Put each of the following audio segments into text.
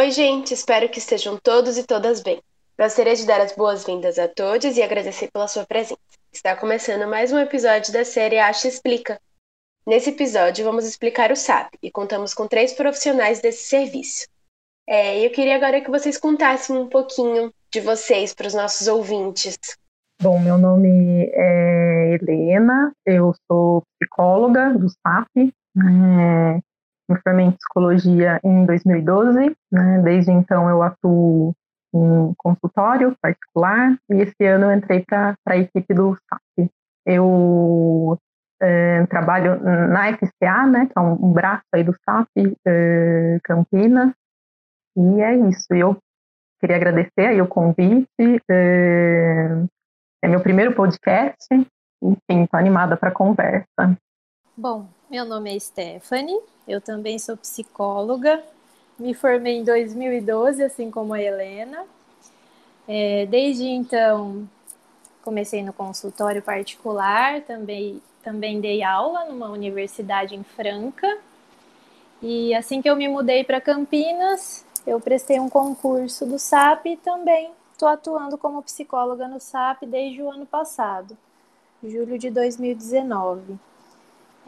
Oi, gente, espero que estejam todos e todas bem. Gostaria de dar as boas-vindas a todos e agradecer pela sua presença. Está começando mais um episódio da série Acha Explica. Nesse episódio, vamos explicar o SAP e contamos com três profissionais desse serviço. É, eu queria agora que vocês contassem um pouquinho de vocês para os nossos ouvintes. Bom, meu nome é Helena, eu sou psicóloga do SAP, é, me formei em psicologia em 2012, né, desde então eu atuo em consultório particular e esse ano entrei para a equipe do SAP. Eu é, trabalho na FCA, né, que é um, um braço aí do SAP é, Campinas, e é isso. Eu queria agradecer aí o convite. É, é meu primeiro podcast. Enfim, estou animada para a conversa. Bom, meu nome é Stephanie, eu também sou psicóloga. Me formei em 2012, assim como a Helena. É, desde então, comecei no consultório particular, também, também dei aula numa universidade em Franca. E assim que eu me mudei para Campinas, eu prestei um concurso do SAP e também estou atuando como psicóloga no SAP desde o ano passado, julho de 2019.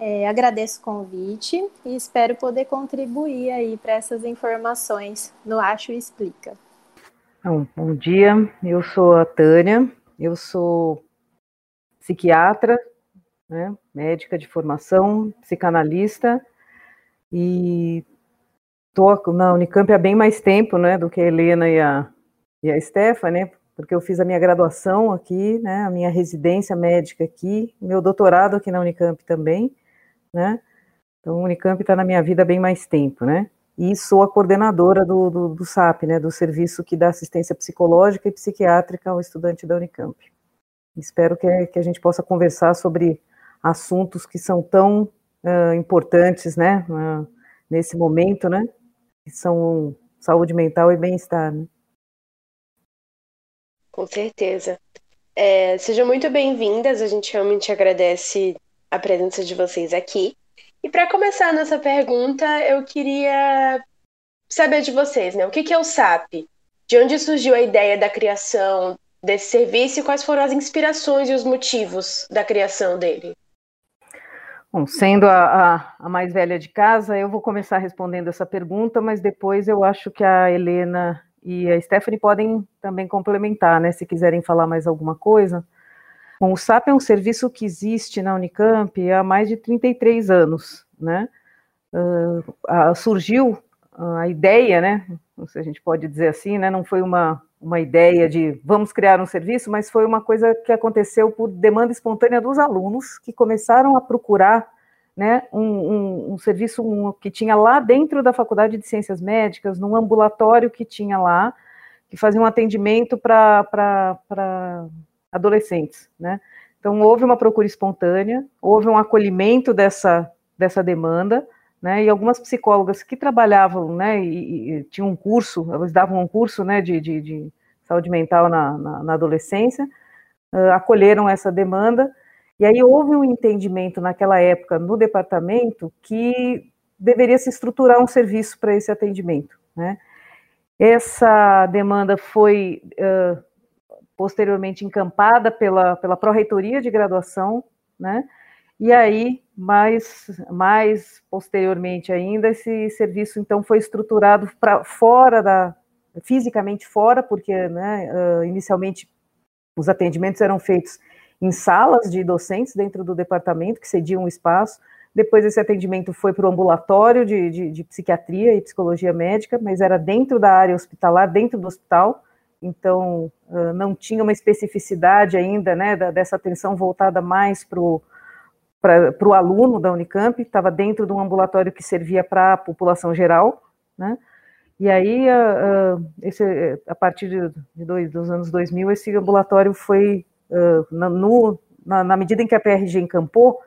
É, agradeço o convite e espero poder contribuir aí para essas informações no Acho Explica. Bom, bom dia, eu sou a Tânia, eu sou psiquiatra, né, médica de formação, psicanalista e estou na Unicamp há bem mais tempo, né, do que a Helena e a, e a Stephanie, porque eu fiz a minha graduação aqui, né, a minha residência médica aqui, meu doutorado aqui na Unicamp também, né, então a Unicamp está na minha vida há bem mais tempo, né, e sou a coordenadora do, do, do, SAP, né, do serviço que dá assistência psicológica e psiquiátrica ao estudante da Unicamp. Espero que, que a gente possa conversar sobre assuntos que são tão uh, importantes, né, uh, nesse momento, né, que são saúde mental e bem-estar. Né? Com certeza. É, sejam muito bem-vindas, a gente realmente agradece a presença de vocês aqui. E para começar a nossa pergunta, eu queria saber de vocês, né? O que, é o SAP? De onde surgiu a ideia da criação desse serviço e quais foram as inspirações e os motivos da criação dele? Bom, sendo a, a, a, mais velha de casa, eu vou começar respondendo essa pergunta, mas depois eu acho que a Helena e a Stephanie podem também complementar, né, se quiserem falar mais alguma coisa. Bom, o SAP é um serviço que existe na Unicamp há mais de 33 anos, né? Uh, surgiu a ideia, né, se a gente pode dizer assim, né, não foi uma, uma ideia de vamos criar um serviço, mas foi uma coisa que aconteceu por demanda espontânea dos alunos que começaram a procurar né, um, um, um serviço um, que tinha lá dentro da Faculdade de Ciências Médicas, num ambulatório que tinha lá, que fazia um atendimento para adolescentes. Né? Então, houve uma procura espontânea, houve um acolhimento dessa, dessa demanda, né, e algumas psicólogas que trabalhavam, né, e, e tinham um curso, elas davam um curso, né, de, de, de saúde mental na, na, na adolescência, uh, acolheram essa demanda, e aí houve um entendimento naquela época no departamento que deveria se estruturar um serviço para esse atendimento, né. Essa demanda foi uh, posteriormente encampada pela, pela pró-reitoria de graduação, né, e aí, mais, mais posteriormente ainda, esse serviço então foi estruturado para fora da, fisicamente fora, porque né, inicialmente os atendimentos eram feitos em salas de docentes dentro do departamento, que cediam um espaço. Depois esse atendimento foi para o ambulatório de, de, de, psiquiatria e psicologia médica, mas era dentro da área hospitalar, dentro do hospital, então uh, não tinha uma especificidade ainda né, dessa atenção voltada mais para o aluno da Unicamp, estava dentro de um ambulatório que servia para a população geral, né? E aí, a, a, esse, a partir de, dois, dos anos 2000, esse ambulatório foi, uh, na, no, na, na, medida em que a PRG encampou,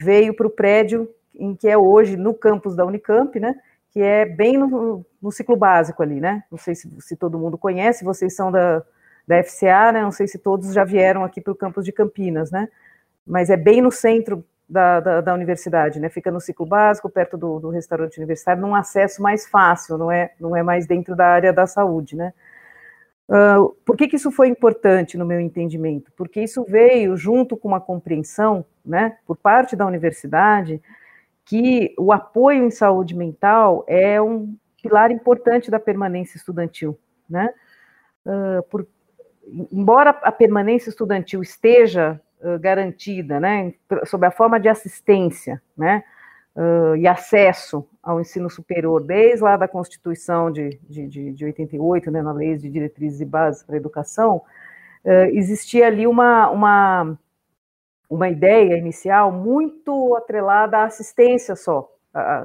veio para o prédio em que é hoje, no campus da Unicamp, né? Que é bem no, no ciclo básico ali, né? Não sei se, se todo mundo conhece, vocês são da, da FCA, né? Não sei se todos já vieram aqui para o campus de Campinas, né? Mas é bem no centro da, da, da, universidade, né? Fica no ciclo básico, perto do, do, restaurante universitário, num acesso mais fácil, não é, não é mais dentro da área da saúde, né? Uh, por que, que isso foi importante no meu entendimento? Porque isso veio junto com uma compreensão, né, por parte da universidade, que o apoio em saúde mental é um pilar importante da permanência estudantil, né? Uh, por, embora a permanência estudantil esteja uh, garantida, né, sob a forma de assistência, né, uh, e acesso ao ensino superior, desde lá da Constituição de, de, de, de 88, né, na Lei de Diretrizes e Bases para a Educação, existia ali uma, uma, uma ideia inicial muito atrelada à assistência só,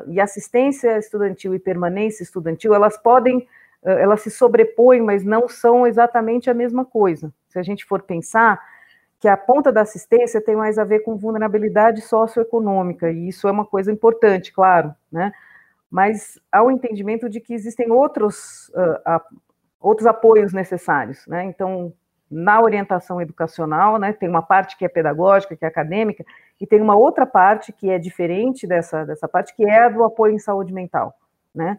e assistência estudantil e permanência estudantil, elas podem elas se sobrepõem, mas não são exatamente a mesma coisa. Se a gente for pensar que a ponta da assistência tem mais a ver com vulnerabilidade socioeconômica, e isso é uma coisa importante, claro, né? Mas há o entendimento de que existem outros, uh, outros apoios necessários, né? Então, na orientação educacional, né, tem uma parte que é pedagógica, que é acadêmica, e tem uma outra parte que é diferente dessa, dessa parte, que é a do apoio em saúde mental, né?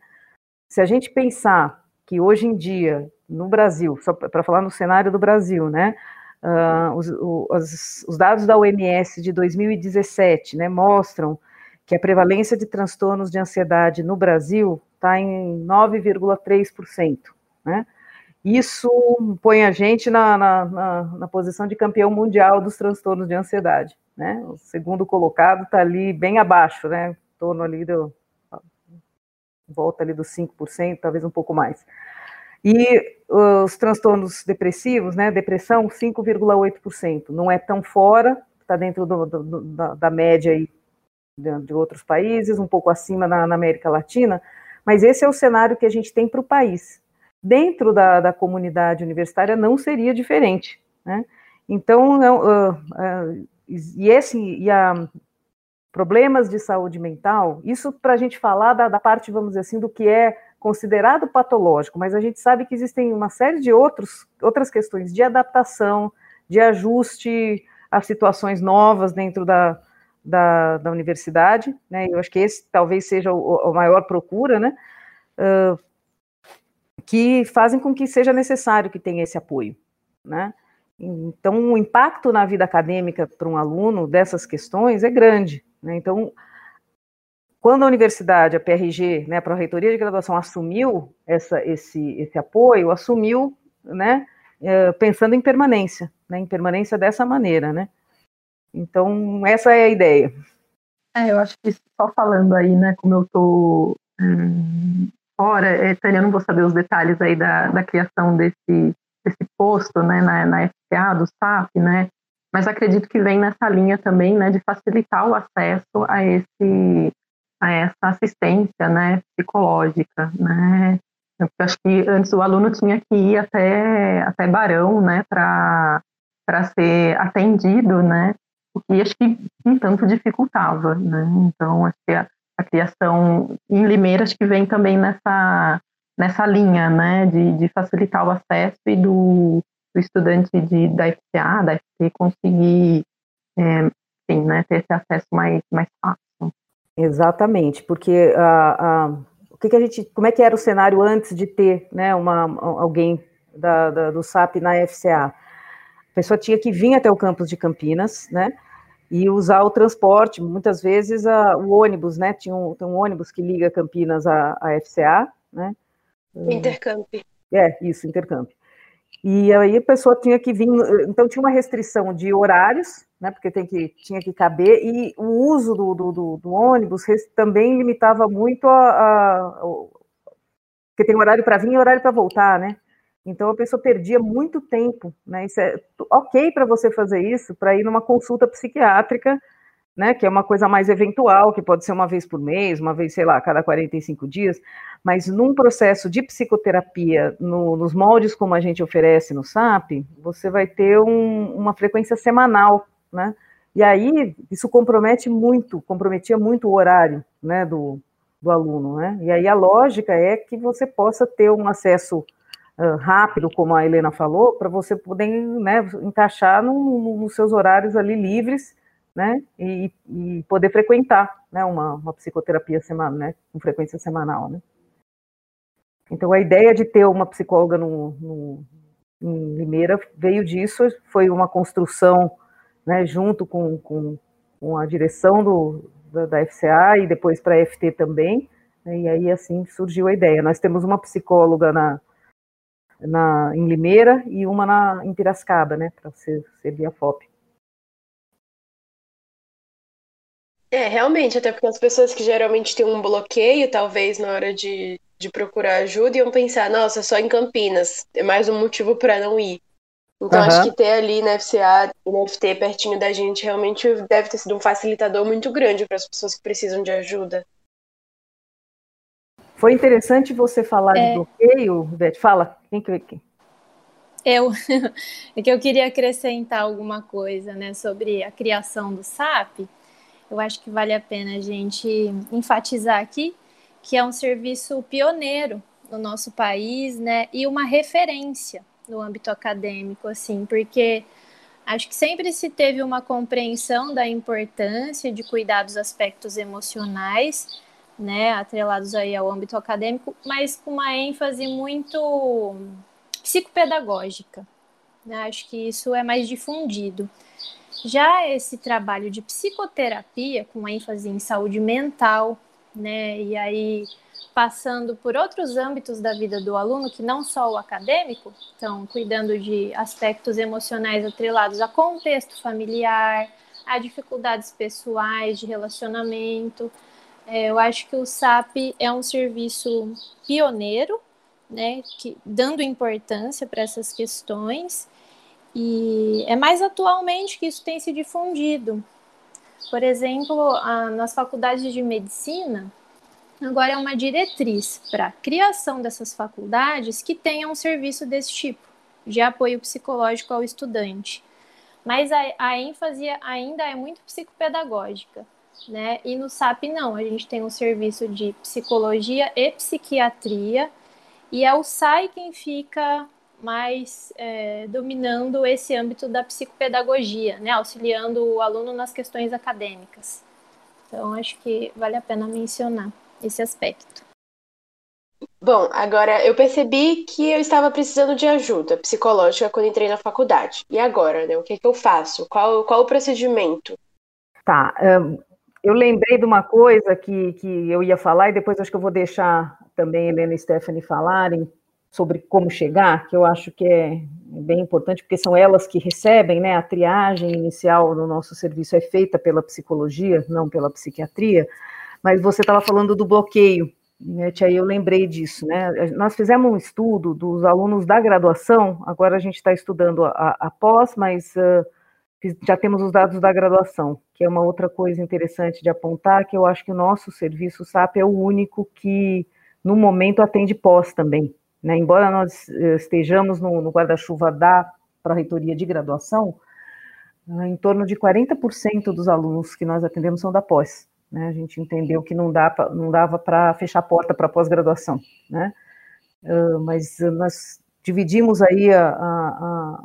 Se a gente pensar que hoje em dia, no Brasil, só para falar no cenário do Brasil, né, uh, os, os, os, dados da OMS de 2017, né, mostram que a prevalência de transtornos de ansiedade no Brasil está em 9,3%, né, isso põe a gente na, na, na, na, posição de campeão mundial dos transtornos de ansiedade, né, o segundo colocado está ali bem abaixo, né, em torno ali do volta ali dos 5%, talvez um pouco mais. E os transtornos depressivos, né, depressão, 5,8%. Não é tão fora, está dentro do, do, da, da, média aí de, de, outros países, um pouco acima na, na, América Latina, mas esse é o cenário que a gente tem para o país. Dentro da, da, comunidade universitária não seria diferente, né? Então, uh, uh, e esse, e a, problemas de saúde mental, isso para a gente falar da, da, parte, vamos dizer assim, do que é considerado patológico, mas a gente sabe que existem uma série de outros, outras questões de adaptação, de ajuste a situações novas dentro da, da, da universidade, né? Eu acho que esse talvez seja a maior procura, né? Uh, que fazem com que seja necessário que tenha esse apoio, né? Então, o impacto na vida acadêmica para um aluno dessas questões é grande, né? Então, quando a universidade, a PRG, né, a Pró-Reitoria de Graduação, assumiu essa, esse, esse apoio, assumiu né, é, pensando em permanência, né, em permanência dessa maneira. Né? Então, essa é a ideia. É, eu acho que só falando aí, né, como eu estou fora, é, Tânia, eu não vou saber os detalhes aí da, da criação desse, desse posto né, na, na do SAP, né, mas acredito que vem nessa linha também, né, de facilitar o acesso a esse a essa assistência, né, psicológica, né, eu acho que antes o aluno tinha que ir até até Barão, né, para para ser atendido, né, o que acho que um tanto dificultava, né, então acho que a, a criação em Limeira acho que vem também nessa nessa linha, né, de, de facilitar o acesso e do do estudante de, da FCA, da FT, conseguir é, sim, né, ter esse acesso mais, mais fácil. Exatamente, porque a, a, o que, que, a gente, como é que era o cenário antes de ter né, uma, alguém da, da, do SAP na FCA? A pessoa tinha que vir até o campus de Campinas, né? E usar o transporte, muitas vezes a, o ônibus, né? Tinha um, tem um ônibus que liga Campinas à, à FCA, né? Intercamp. É, isso, Intercamp. E aí a pessoa tinha que vir, então tinha uma restrição de horários, né, porque tem que, tinha que caber, e o uso do, do, do ônibus também limitava muito a, a, porque tem horário para vir e horário para voltar, né? Então a pessoa perdia muito tempo, né? Isso é ok para você fazer isso, para ir numa consulta psiquiátrica, né, que é uma coisa mais eventual, que pode ser uma vez por mês, uma vez, sei lá, cada 45 dias, mas num processo de psicoterapia, no, nos moldes como a gente oferece no SAP, você vai ter um, uma frequência semanal, né, e aí isso compromete muito, comprometia muito o horário, né, do, do aluno, né, e aí a lógica é que você possa ter um acesso rápido, como a Helena falou, para você poder, né, encaixar no, no, nos seus horários ali livres, né, e, e poder frequentar, né, uma, uma psicoterapia semanal, né, com frequência semanal, né. Então, a ideia de ter uma psicóloga no, no, em Limeira veio disso, foi uma construção, né, junto com, com, com a direção do, da, da FCA e depois para a FT também, né, e aí assim surgiu a ideia. Nós temos uma psicóloga na, na, em Limeira e uma na, em Piracicaba, né, para ser, servir a FOP. É, realmente, até porque as pessoas que geralmente têm um bloqueio, talvez na hora de, de procurar ajuda, iam pensar, nossa, só em Campinas, é mais um motivo para não ir. Então, uhum. acho que ter ali na FCA e na FT pertinho da gente realmente deve ter sido um facilitador muito grande para as pessoas que precisam de ajuda. Foi interessante você falar é... de bloqueio, Beth. Fala, quem que quem? Eu, é que eu queria acrescentar alguma coisa, né, sobre a criação do SAP. Eu acho que vale a pena a gente enfatizar aqui que é um serviço pioneiro no nosso país, né, e uma referência no âmbito acadêmico, assim, porque acho que sempre se teve uma compreensão da importância de cuidar dos aspectos emocionais, né, atrelados aí ao âmbito acadêmico, mas com uma ênfase muito psicopedagógica. Né? Acho que isso é mais difundido. Já esse trabalho de psicoterapia, com ênfase em saúde mental, né? E aí passando por outros âmbitos da vida do aluno, que não só o acadêmico, então cuidando de aspectos emocionais atrelados a contexto familiar, a dificuldades pessoais de relacionamento. É, eu acho que o SAP é um serviço pioneiro, né, que, dando importância para essas questões, e é mais atualmente que isso tem se difundido. Por exemplo, a, nas faculdades de medicina, agora é uma diretriz para a criação dessas faculdades que tenham um serviço desse tipo, de apoio psicológico ao estudante. Mas a, a ênfase ainda é muito psicopedagógica. Né? E no SAP não, a gente tem um serviço de psicologia e psiquiatria, e é o SAI quem fica mais é, dominando esse âmbito da psicopedagogia, né, auxiliando o aluno nas questões acadêmicas. Então, acho que vale a pena mencionar esse aspecto. Bom, agora eu percebi que eu estava precisando de ajuda psicológica quando entrei na faculdade. E agora, né? O que, é que eu faço? Qual, qual o procedimento? Tá. Um, eu lembrei de uma coisa que, que eu ia falar e depois acho que eu vou deixar também Helena e Stephanie falarem, sobre como chegar, que eu acho que é bem importante, porque são elas que recebem, né? A triagem inicial no nosso serviço é feita pela psicologia, não pela psiquiatria, mas você estava falando do bloqueio, né, aí eu lembrei disso, né? Nós fizemos um estudo dos alunos da graduação, agora a gente está estudando a, a, pós, mas uh, já temos os dados da graduação, que é uma outra coisa interessante de apontar, que eu acho que o nosso serviço SAP é o único que, no momento, atende pós também, né? Embora nós eh, estejamos no, no guarda-chuva da Pró-Reitoria de Graduação, eh, em torno de 40% dos alunos que nós atendemos são da pós. Né? A gente entendeu que não, dá pra, não dava para fechar a porta para pós-graduação. Né? Uh, mas nós dividimos aí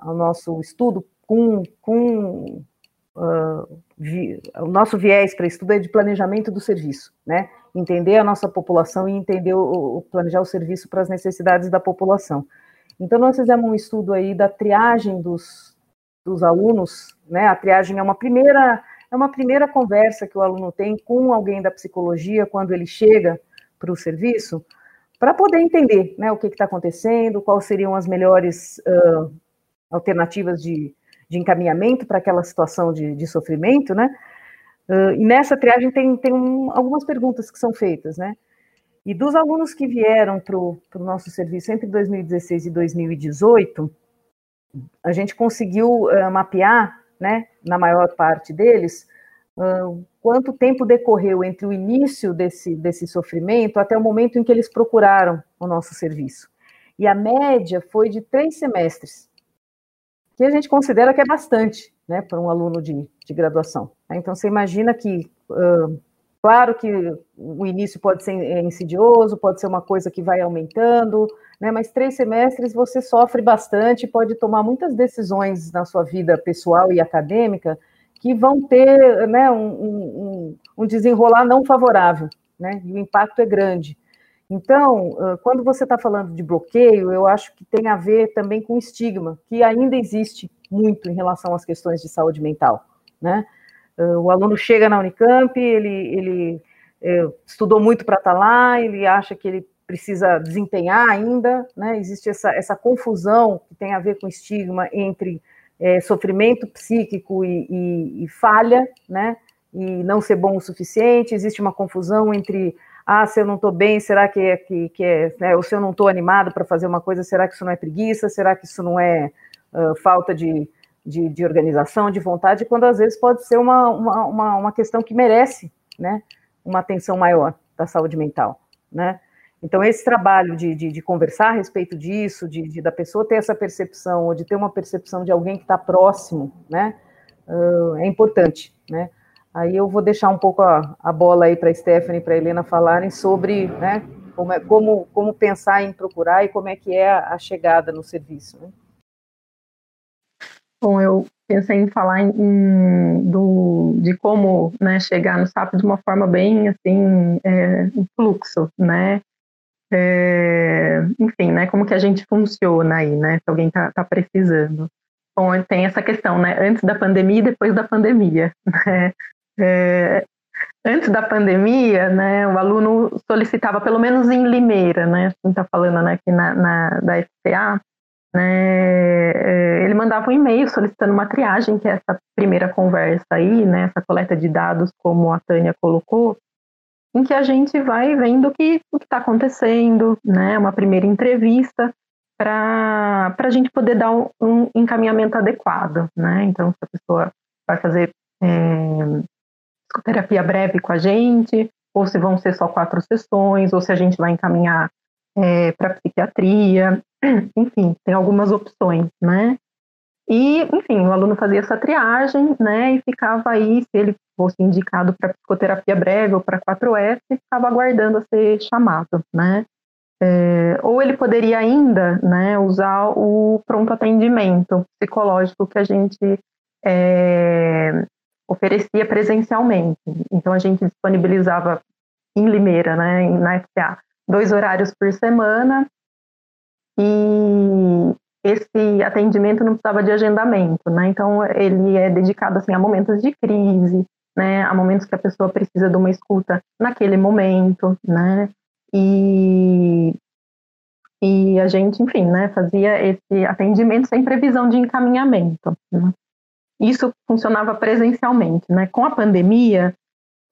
o nosso estudo com, com uh, vi, o nosso viés para estudo é de planejamento do serviço, né? entender a nossa população e entender o, o planejar o serviço para as necessidades da população. Então, nós fizemos um estudo aí da triagem dos, dos alunos, né? A triagem é uma primeira é uma primeira conversa que o aluno tem com alguém da psicologia quando ele chega para o serviço, para poder entender né, o que está acontecendo, quais seriam as melhores uh, alternativas de, de encaminhamento para aquela situação de, de sofrimento, né? Uh, e nessa triagem tem, tem um, algumas perguntas que são feitas, né? E dos alunos que vieram para o nosso serviço entre 2016 e 2018, a gente conseguiu uh, mapear, né, na maior parte deles, uh, quanto tempo decorreu entre o início desse, desse sofrimento até o momento em que eles procuraram o nosso serviço. E a média foi de três semestres, que a gente considera que é bastante, né, para um aluno de, de graduação. Né? Então, você imagina que, uh, claro que o início pode ser é, insidioso, pode ser uma coisa que vai aumentando, né, mas três semestres você sofre bastante, pode tomar muitas decisões na sua vida pessoal e acadêmica que vão ter né, um, um, um desenrolar não favorável, né? E o impacto é grande. Então, quando você está falando de bloqueio, eu acho que tem a ver também com estigma, que ainda existe muito em relação às questões de saúde mental, né? O aluno chega na Unicamp, ele, ele é, estudou muito para estar tá lá, ele acha que ele precisa desempenhar ainda, né? Existe essa, essa confusão que tem a ver com estigma entre é, sofrimento psíquico e, e, e falha, né? E não ser bom o suficiente, existe uma confusão entre ah, se eu não estou bem, será que é, que, que é né, ou se eu não estou animado para fazer uma coisa, será que isso não é preguiça? Será que isso não é uh, falta de, de, de, organização, de vontade? Quando às vezes pode ser uma, uma, uma, uma questão que merece né, uma atenção maior da saúde mental, né? Então, esse trabalho de, de, de conversar a respeito disso, de, de, da pessoa ter essa percepção, ou de ter uma percepção de alguém que está próximo, né, uh, é importante, né? Aí eu vou deixar um pouco a, a bola aí para a Stephanie e para a Helena falarem sobre né, como, é, como, como pensar em procurar e como é que é a, a chegada no serviço. Né? Bom, eu pensei em falar em, do, de como né, chegar no SAP de uma forma bem assim, é, um fluxo, né? É, enfim, né? Como que a gente funciona aí, né? Se alguém está tá precisando. Bom, tem essa questão, né? Antes da pandemia e depois da pandemia, né? É, antes da pandemia, né, o aluno solicitava, pelo menos em Limeira, né, assim está falando né, aqui na, na, da FCA, né, é, ele mandava um e-mail solicitando uma triagem, que é essa primeira conversa aí, né, essa coleta de dados, como a Tânia colocou, em que a gente vai vendo o que está acontecendo, né, uma primeira entrevista, para a gente poder dar um, um, encaminhamento adequado, né, então se a pessoa vai fazer é, psicoterapia breve com a gente, ou se vão ser só quatro sessões, ou se a gente vai encaminhar é, para psiquiatria, enfim, tem algumas opções, né? E, enfim, o aluno fazia essa triagem, né, e ficava aí, se ele fosse indicado para psicoterapia breve ou para 4F, ficava aguardando a ser chamado, né? É, ou ele poderia ainda, né, usar o pronto atendimento psicológico que a gente é, oferecia presencialmente. Então a gente disponibilizava em Limeira, né, na FCA, dois horários por semana e esse atendimento não precisava de agendamento, né? Então ele é dedicado assim a momentos de crise, né, a momentos que a pessoa precisa de uma escuta naquele momento, né? E e a gente, enfim, né, fazia esse atendimento sem previsão de encaminhamento. Né? Isso funcionava presencialmente, né? Com a pandemia,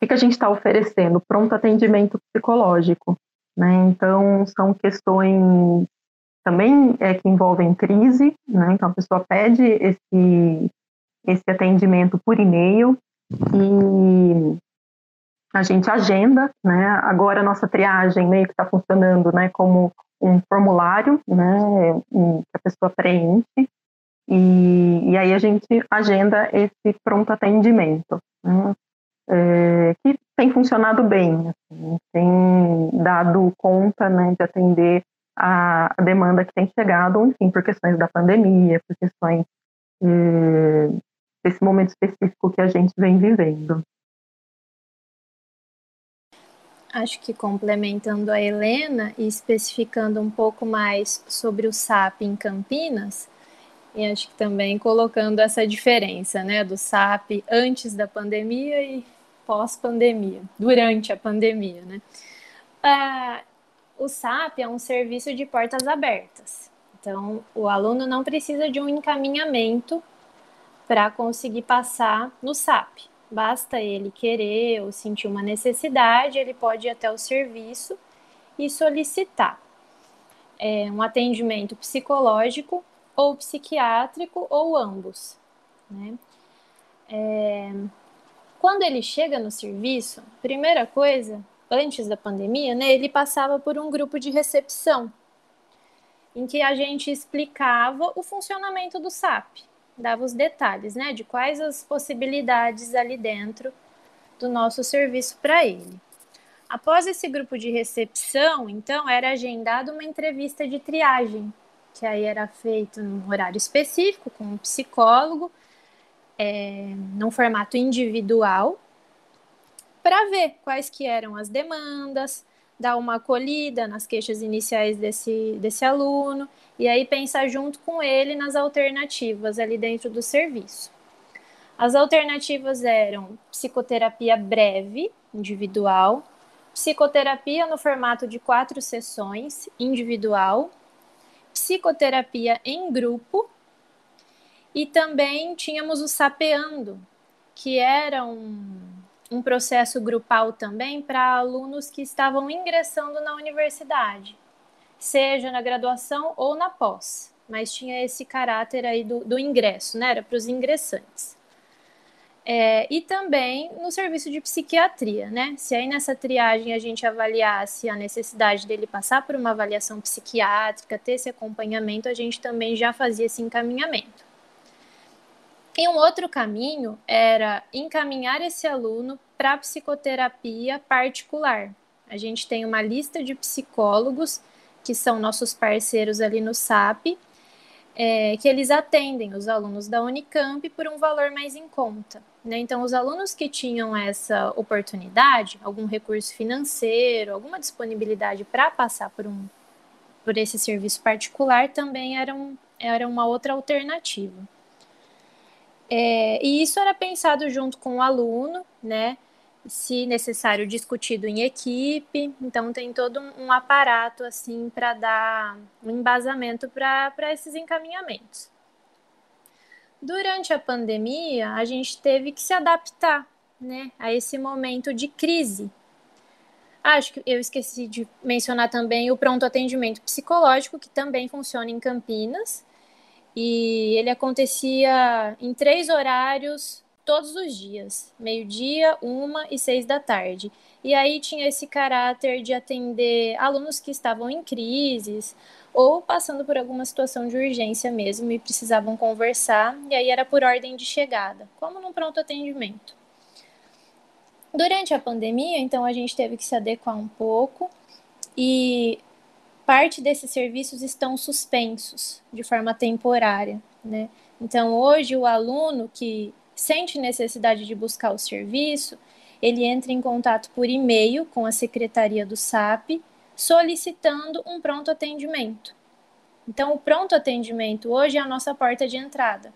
o que a gente está oferecendo? Pronto atendimento psicológico, né? Então, são questões também é, que envolvem crise, né? Então, a pessoa pede esse, esse atendimento por e-mail e a gente agenda, né? Agora a nossa triagem meio que está funcionando, né? Como um formulário, né? Que a pessoa preenche e, e aí a gente agenda esse pronto atendimento, né? é, que tem funcionado bem, assim, tem dado conta né, de atender a, demanda que tem chegado, enfim, por questões da pandemia, por questões é, desse momento específico que a gente vem vivendo. Acho que complementando a Helena e especificando um pouco mais sobre o SAP em Campinas, e acho que também colocando essa diferença, né, do SAP antes da pandemia e pós-pandemia, durante a pandemia, né? Ah, o SAP é um serviço de portas abertas. Então, o aluno não precisa de um encaminhamento para conseguir passar no SAP. Basta ele querer ou sentir uma necessidade, ele pode ir até o serviço e solicitar é, um atendimento psicológico ou psiquiátrico ou ambos. Né? É... Quando ele chega no serviço, primeira coisa, antes da pandemia, né, ele passava por um grupo de recepção, em que a gente explicava o funcionamento do SAP, dava os detalhes, né, de quais as possibilidades ali dentro do nosso serviço para ele. Após esse grupo de recepção, então, era agendada uma entrevista de triagem, que aí era feito num horário específico com um psicólogo é, num formato individual, para ver quais que eram as demandas, dar uma acolhida nas queixas iniciais desse, desse aluno, e aí pensar junto com ele nas alternativas ali dentro do serviço. As alternativas eram psicoterapia breve, individual, psicoterapia no formato de quatro sessões, individual, psicoterapia em grupo, e também tínhamos o sapeando, que era um, um processo grupal também para alunos que estavam ingressando na universidade, seja na graduação ou na pós, mas tinha esse caráter aí do, do ingresso, né? Era para os ingressantes. É, e também no serviço de psiquiatria, né? Se aí nessa triagem a gente avaliasse a necessidade dele passar por uma avaliação psiquiátrica, ter esse acompanhamento, a gente também já fazia esse encaminhamento. E um outro caminho era encaminhar esse aluno para psicoterapia particular. A gente tem uma lista de psicólogos que são nossos parceiros ali no SAP, é, que eles atendem os alunos da Unicamp por um valor mais em conta. Né? Então, os alunos que tinham essa oportunidade, algum recurso financeiro, alguma disponibilidade para passar por, um, por esse serviço particular, também eram, era uma outra alternativa. É, e isso era pensado junto com o aluno, né? Se necessário, discutido em equipe. Então, tem todo um, aparato assim para dar um embasamento para esses encaminhamentos. Durante a pandemia, a gente teve que se adaptar né, a esse momento de crise. Acho que eu esqueci de mencionar também o pronto atendimento psicológico, que também funciona em Campinas, e ele acontecia em três horários todos os dias, meio-dia, uma e seis da tarde. E aí tinha esse caráter de atender alunos que estavam em crises ou passando por alguma situação de urgência mesmo e precisavam conversar, e aí era por ordem de chegada, como num pronto atendimento. Durante a pandemia, então a gente teve que se adequar um pouco e parte desses serviços estão suspensos de forma temporária, né? Então, hoje, o aluno que sente necessidade de buscar o serviço, ele entra em contato por e-mail com a secretaria do SAP, solicitando um pronto atendimento. Então, o pronto atendimento hoje é a nossa porta de entrada,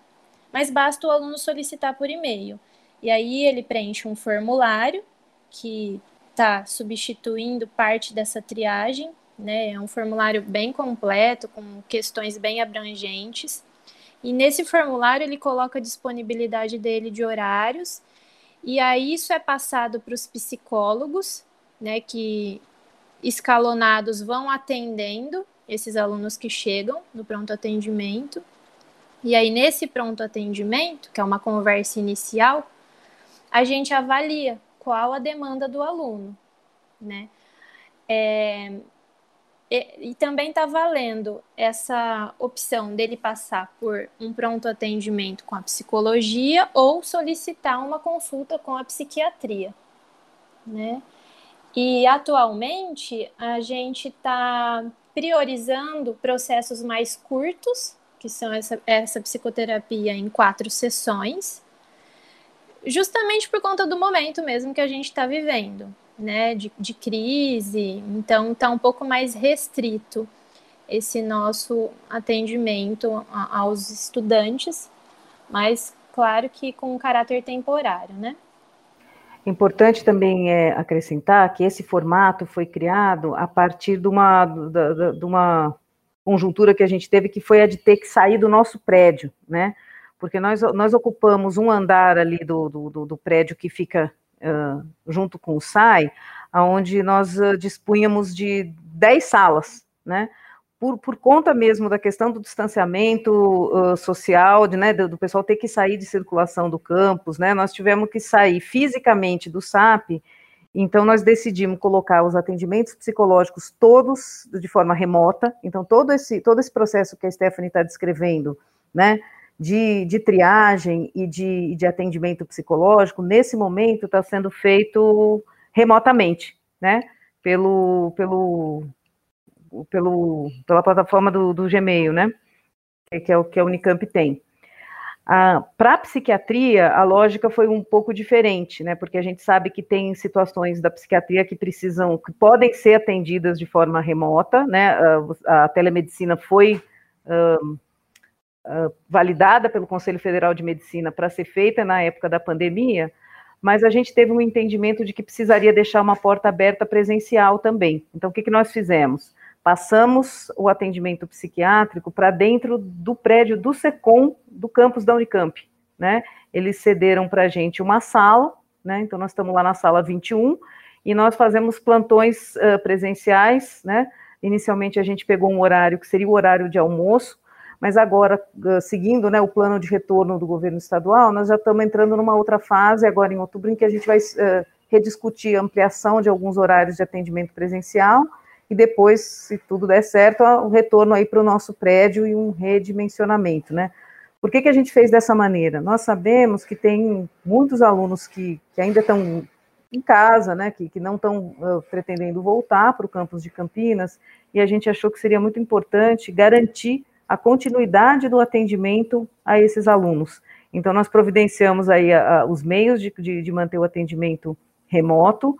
mas basta o aluno solicitar por e-mail. E aí ele preenche um formulário que está substituindo parte dessa triagem né? É um formulário bem completo, com questões bem abrangentes. E nesse formulário ele coloca a disponibilidade dele de horários, e aí isso é passado para os psicólogos, né, que escalonados vão atendendo esses alunos que chegam no pronto atendimento. E aí nesse pronto atendimento, que é uma conversa inicial, a gente avalia qual a demanda do aluno, né? É, e, e também está valendo essa opção dele passar por um pronto atendimento com a psicologia ou solicitar uma consulta com a psiquiatria, né? E atualmente a gente está priorizando processos mais curtos, que são essa, essa psicoterapia em quatro sessões, justamente por conta do momento mesmo que a gente está vivendo né, de, de crise, então está um pouco mais restrito esse nosso atendimento a, aos estudantes, mas claro que com um caráter temporário, né? Importante também é acrescentar que esse formato foi criado a partir de uma, de, de uma conjuntura que a gente teve, que foi a de ter que sair do nosso prédio, né? Porque nós, nós ocupamos um andar ali do, do, do prédio que fica junto com o SAI, onde nós dispunhamos de 10 salas, né? Por, por, conta mesmo da questão do distanciamento uh, social, de, né, do, do, pessoal ter que sair de circulação do campus, né, nós tivemos que sair fisicamente do SAP, então nós decidimos colocar os atendimentos psicológicos todos de forma remota, então todo esse, todo esse processo que a Stephanie está descrevendo, né, de, de triagem e de, de atendimento psicológico, nesse momento está sendo feito remotamente, né? Pelo, pelo, pelo, pela plataforma do, do Gmail, né? Que é o que a Unicamp tem. Para a psiquiatria, a lógica foi um pouco diferente, né? Porque a gente sabe que tem situações da psiquiatria que precisam, que podem ser atendidas de forma remota, né? A, a telemedicina foi validada pelo Conselho Federal de Medicina para ser feita na época da pandemia, mas a gente teve um entendimento de que precisaria deixar uma porta aberta presencial também. Então, o que, que nós fizemos? Passamos o atendimento psiquiátrico para dentro do prédio do SECOM do campus da Unicamp, né? Eles cederam para a gente uma sala, né? Então nós estamos lá na sala 21 e nós fazemos plantões uh, presenciais, né? Inicialmente a gente pegou um horário que seria o horário de almoço, mas agora, seguindo né, o plano de retorno do governo estadual, nós já estamos entrando numa outra fase, agora em outubro, em que a gente vai uh, rediscutir a ampliação de alguns horários de atendimento presencial e depois, se tudo der certo, o retorno aí para o nosso prédio e um redimensionamento, né? Por que, que a gente fez dessa maneira? Nós sabemos que tem muitos alunos que, que ainda estão em casa, né, que, que não estão uh, pretendendo voltar para o campus de Campinas, e a gente achou que seria muito importante garantir a continuidade do atendimento a esses alunos. Então, nós providenciamos aí a, a, os meios de, de, de, manter o atendimento remoto,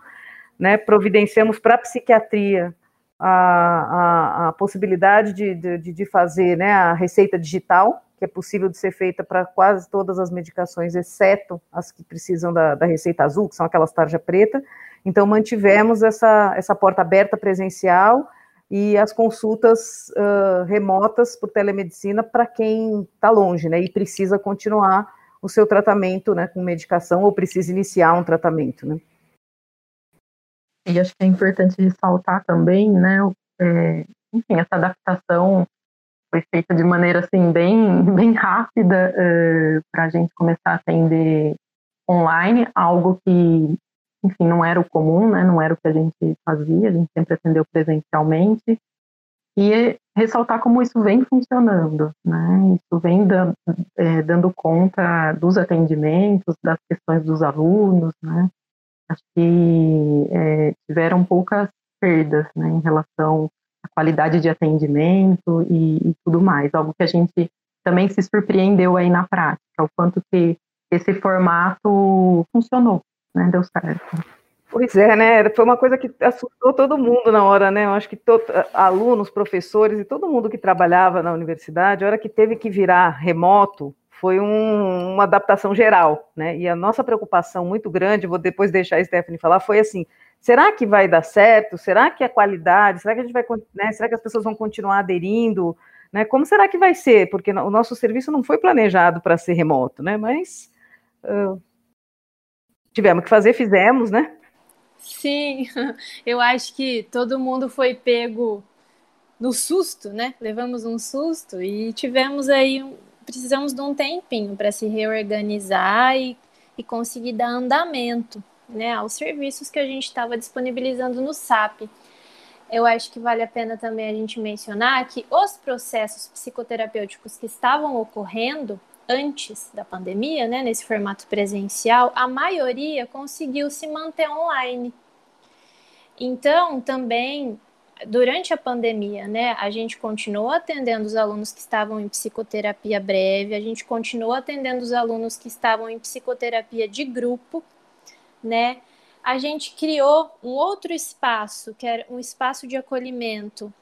né, providenciamos para a psiquiatria a, possibilidade de, de, de, fazer né, a receita digital, que é possível de ser feita para quase todas as medicações, exceto as que precisam da, da receita azul, que são aquelas tarja preta. Então, mantivemos essa, essa porta aberta presencial e as consultas uh, remotas por telemedicina para quem está longe, né, e precisa continuar o seu tratamento, né, com medicação ou precisa iniciar um tratamento, né. E acho que é importante ressaltar também, né, é, enfim, essa adaptação foi feita de maneira assim bem, bem rápida para a gente começar a atender online, algo que, enfim, não era o comum, né, não era o que a gente fazia, a gente sempre atendeu presencialmente. E ressaltar como isso vem funcionando, né? Isso vem dando, é, dando conta dos atendimentos, das questões dos alunos, né? acho que é, tiveram poucas perdas né, em relação à qualidade de atendimento e, e, tudo mais. Algo que a gente também se surpreendeu aí na prática, o quanto que esse formato funcionou, né, deu certo. Pois é, né? Foi uma coisa que assustou todo mundo na hora, né? Eu acho que todo, alunos, professores e todo mundo que trabalhava na universidade, a hora que teve que virar remoto, foi um, uma adaptação geral, né? E a nossa preocupação muito grande, vou depois deixar a Stephanie falar, foi assim: será que vai dar certo? Será que a qualidade? Será que a gente vai, né? Será que as pessoas vão continuar aderindo? Né? Como será que vai ser? Porque o nosso serviço não foi planejado para ser remoto, né? Mas uh, tivemos que fazer, fizemos, né? Sim, eu acho que todo mundo foi pego no susto, né? Levamos um susto e tivemos aí precisamos de um tempinho para se reorganizar e, e conseguir dar andamento né, aos serviços que a gente estava disponibilizando no SAP. Eu acho que vale a pena também a gente mencionar que os processos psicoterapêuticos que estavam ocorrendo antes da pandemia, né, nesse formato presencial, a maioria conseguiu se manter online. Então, também durante a pandemia, né, a gente continuou atendendo os alunos que estavam em psicoterapia breve, a gente continuou atendendo os alunos que estavam em psicoterapia de grupo, né? A gente criou um outro espaço, que era um espaço de acolhimento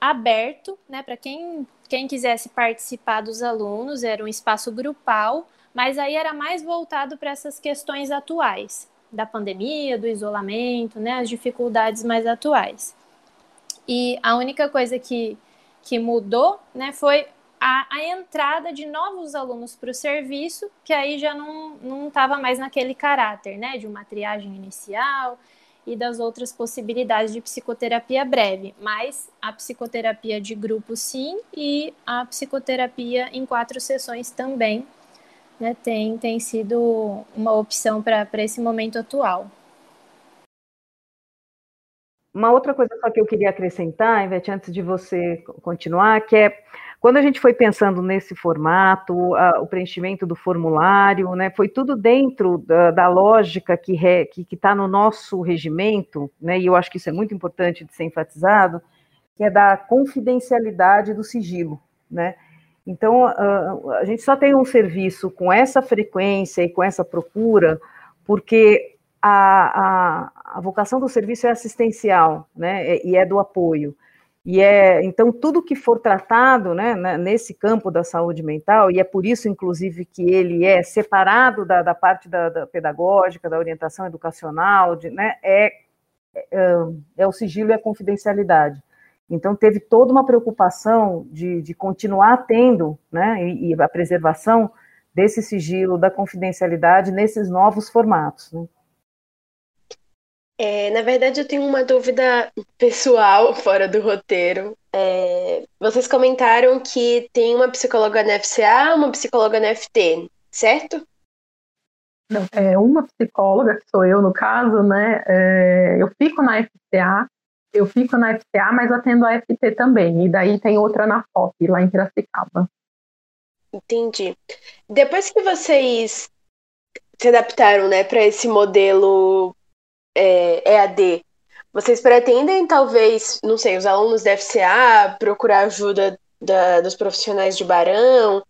aberto, né, para quem, quem quisesse participar dos alunos, era um espaço grupal, mas aí era mais voltado para essas questões atuais, da pandemia, do isolamento, né, as dificuldades mais atuais. E a única coisa que, que mudou né, foi a, a entrada de novos alunos para o serviço, que aí já não estava mais naquele caráter né, de uma triagem inicial e das outras possibilidades de psicoterapia breve, mas a psicoterapia de grupo sim e a psicoterapia em quatro sessões também né, tem, tem sido uma opção para esse momento atual. Uma outra coisa só que eu queria acrescentar, Ivete, antes de você continuar, que é quando a gente foi pensando nesse formato, a, o preenchimento do formulário, né, foi tudo dentro da, da lógica que está no nosso regimento, né, e eu acho que isso é muito importante de ser enfatizado, que é da confidencialidade do sigilo, né? Então, a gente só tem um serviço com essa frequência e com essa procura, porque a, a, a vocação do serviço é assistencial, né, e é do apoio. E é, então, tudo que for tratado né, nesse campo da saúde mental, e é por isso, inclusive, que ele é separado da, da parte da, da, pedagógica, da orientação educacional, de, né, é, é, é, o sigilo e a confidencialidade. Então, teve toda uma preocupação de, de continuar tendo né, e, e, a preservação desse sigilo, da confidencialidade nesses novos formatos. Né. É, na verdade, eu tenho uma dúvida pessoal fora do roteiro. É, vocês comentaram que tem uma psicóloga na FCA, uma psicóloga na FT, certo? Não, é uma psicóloga, que sou eu no caso, né? É, eu fico na FCA, eu fico na FCA, mas atendo a FT também. E daí tem outra na FOP, lá em Piracicaba. Entendi. Depois que vocês se adaptaram, né, para esse modelo é, EAD, vocês pretendem, talvez, não sei, os alunos da FCA procurar ajuda da, dos profissionais de Barão?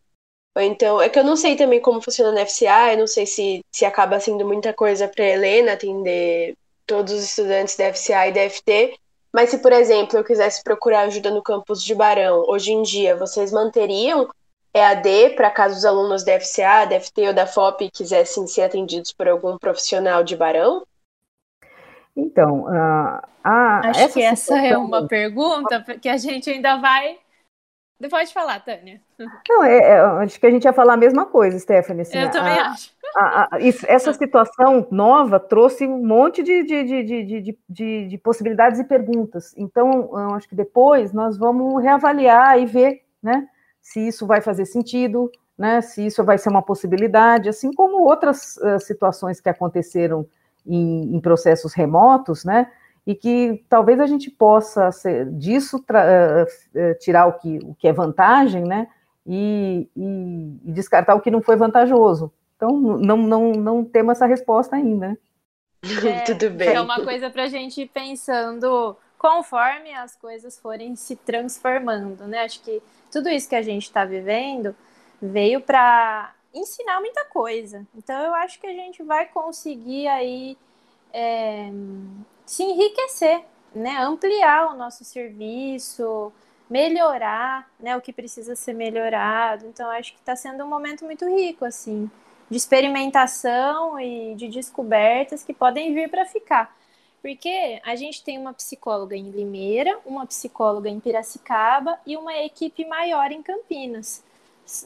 Ou então, é que eu não sei também como funciona na FCA, eu não sei se, se acaba sendo muita coisa para Helena atender todos os estudantes da FCA e da FT, mas se, por exemplo, eu quisesse procurar ajuda no campus de Barão, hoje em dia, vocês manteriam EAD para caso os alunos da FCA, da FT ou da FOP quisessem ser atendidos por algum profissional de Barão? Então, a, a acho essa que essa é uma pergunta que a gente ainda vai. Pode falar, Tânia. Não, é, é, acho que a gente ia falar a mesma coisa, Stephanie. Assim, Eu também a, acho. A, essa situação nova trouxe um monte de, de, de, de, de possibilidades e perguntas. Então, acho que depois nós vamos reavaliar e ver né, se isso vai fazer sentido, né, se isso vai ser uma possibilidade, assim como outras uh, situações que aconteceram em, em processos remotos, né? E que talvez a gente possa ser, disso eh, eh, tirar o que, o que é vantagem, né? E, e, e, descartar o que não foi vantajoso. Então, não, não, não temos essa resposta ainda. Né? É, Tudo bem. É uma coisa para a gente ir pensando conforme as coisas forem se transformando, né? Acho que tudo isso que a gente está vivendo veio para ensinar muita coisa. Então eu acho que a gente vai conseguir aí é, se enriquecer, né? Ampliar o nosso serviço, melhorar, né? O que precisa ser melhorado. Então acho que está sendo um momento muito rico, assim, de experimentação e de descobertas que podem vir para ficar. Porque a gente tem uma psicóloga em Limeira, uma psicóloga em Piracicaba e uma equipe maior em Campinas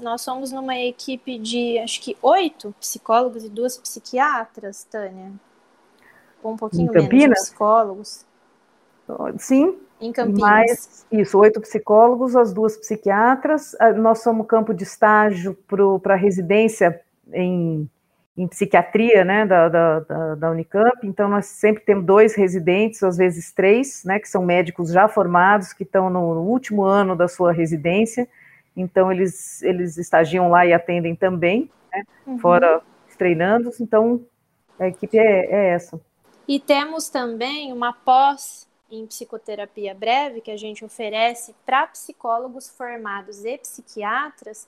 nós somos numa equipe de acho que oito psicólogos e duas psiquiatras, Tânia. Um pouquinho menos de psicólogos. Sim. Em Campinas. Mais, isso, oito psicólogos, as duas psiquiatras. Ah, nós somos campo de estágio para residência em, em psiquiatria, né, da, da, da, Unicamp. Então, nós sempre temos dois residentes, às vezes três, né, que são médicos já formados, que estão no último ano da sua residência então eles, eles estagiam lá e atendem também, né? uhum. fora os treinandos, então a equipe é, é essa. E temos também uma pós em psicoterapia breve que a gente oferece para psicólogos formados e psiquiatras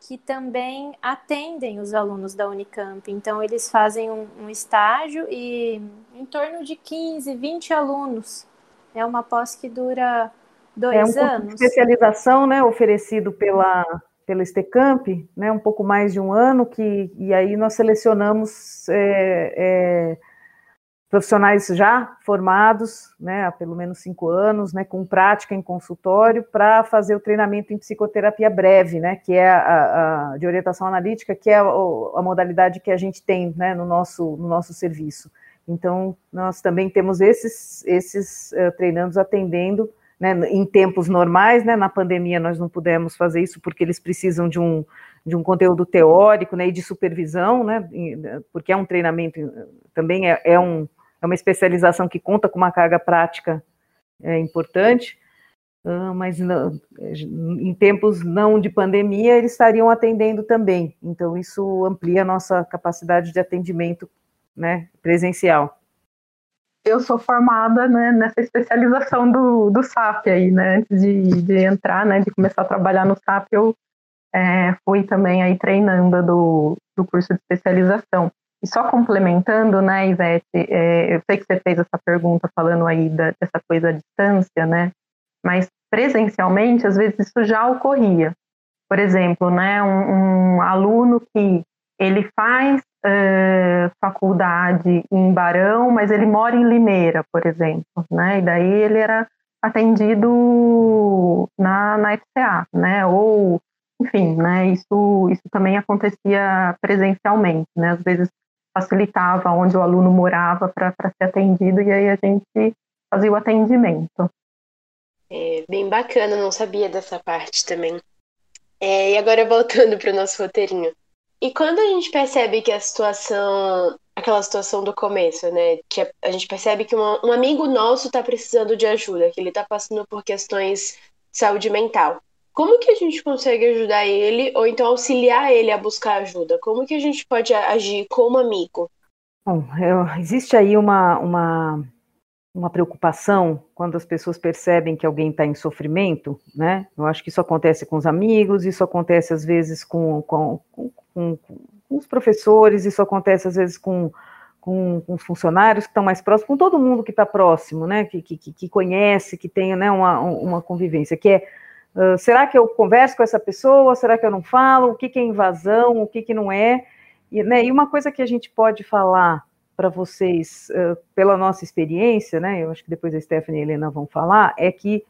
que também atendem os alunos da Unicamp. Então, eles fazem um, um, estágio e em torno de 15, 20 alunos. É uma pós que dura Dois é um anos. de especialização, né, oferecido pela pela Estecamp, né, um pouco mais de um ano, que, e aí nós selecionamos é, é, profissionais já formados, né, há pelo menos cinco anos, né, com prática em consultório, para fazer o treinamento em psicoterapia breve, né, que é a, a de orientação analítica, que é a, a, modalidade que a gente tem, né, no nosso, no nosso serviço. Então, nós também temos esses, esses uh, treinandos atendendo né, em tempos normais, né, na pandemia nós não pudemos fazer isso porque eles precisam de um, de um conteúdo teórico né, e de supervisão, né, porque é um treinamento, também é, é, um, é uma especialização que conta com uma carga prática é, importante, uh, mas não, em tempos não de pandemia eles estariam atendendo também, então isso amplia a nossa capacidade de atendimento né, presencial eu sou formada né, nessa especialização do, do SAP aí, né? Antes de, de entrar, né, de começar a trabalhar no SAP, eu, é, fui também aí treinando do, do curso de especialização. E só complementando, né, Ivete, é, eu sei que você fez essa pergunta falando aí da, dessa coisa à distância, né, mas presencialmente, às vezes isso já ocorria. Por exemplo, né, um, um aluno que ele faz uh, faculdade em Barão, mas ele mora em Limeira, por exemplo, né, e daí ele era atendido na, na FCA, né, ou enfim, né, isso, isso também acontecia presencialmente, né, às vezes facilitava onde o aluno morava para ser atendido e aí a gente fazia o atendimento. É bem bacana, não sabia dessa parte também. É, e agora voltando para o nosso roteirinho. E quando a gente percebe que a situação, aquela situação do começo, né, que a, gente percebe que um amigo nosso está precisando de ajuda, que ele está passando por questões de saúde mental. Como que a gente consegue ajudar ele ou então auxiliar ele a buscar ajuda? Como que a gente pode agir como amigo? Bom, eu, existe aí uma, uma, uma preocupação quando as pessoas percebem que alguém está em sofrimento, né? Eu acho que isso acontece com os amigos, isso acontece às vezes com, com, com, com os professores, isso acontece às vezes com, com, com, os funcionários que estão mais próximos, com todo mundo que está próximo, né, que, que, que conhece, que tem né, uma, uma convivência, que é Uh, será que eu converso com essa pessoa? Será que eu não falo? O que, que é invasão? O que, que não é? E, né, e uma coisa que a gente pode falar para vocês, uh, pela nossa experiência, né? Eu acho que depois a Stephanie e a Helena vão falar, é que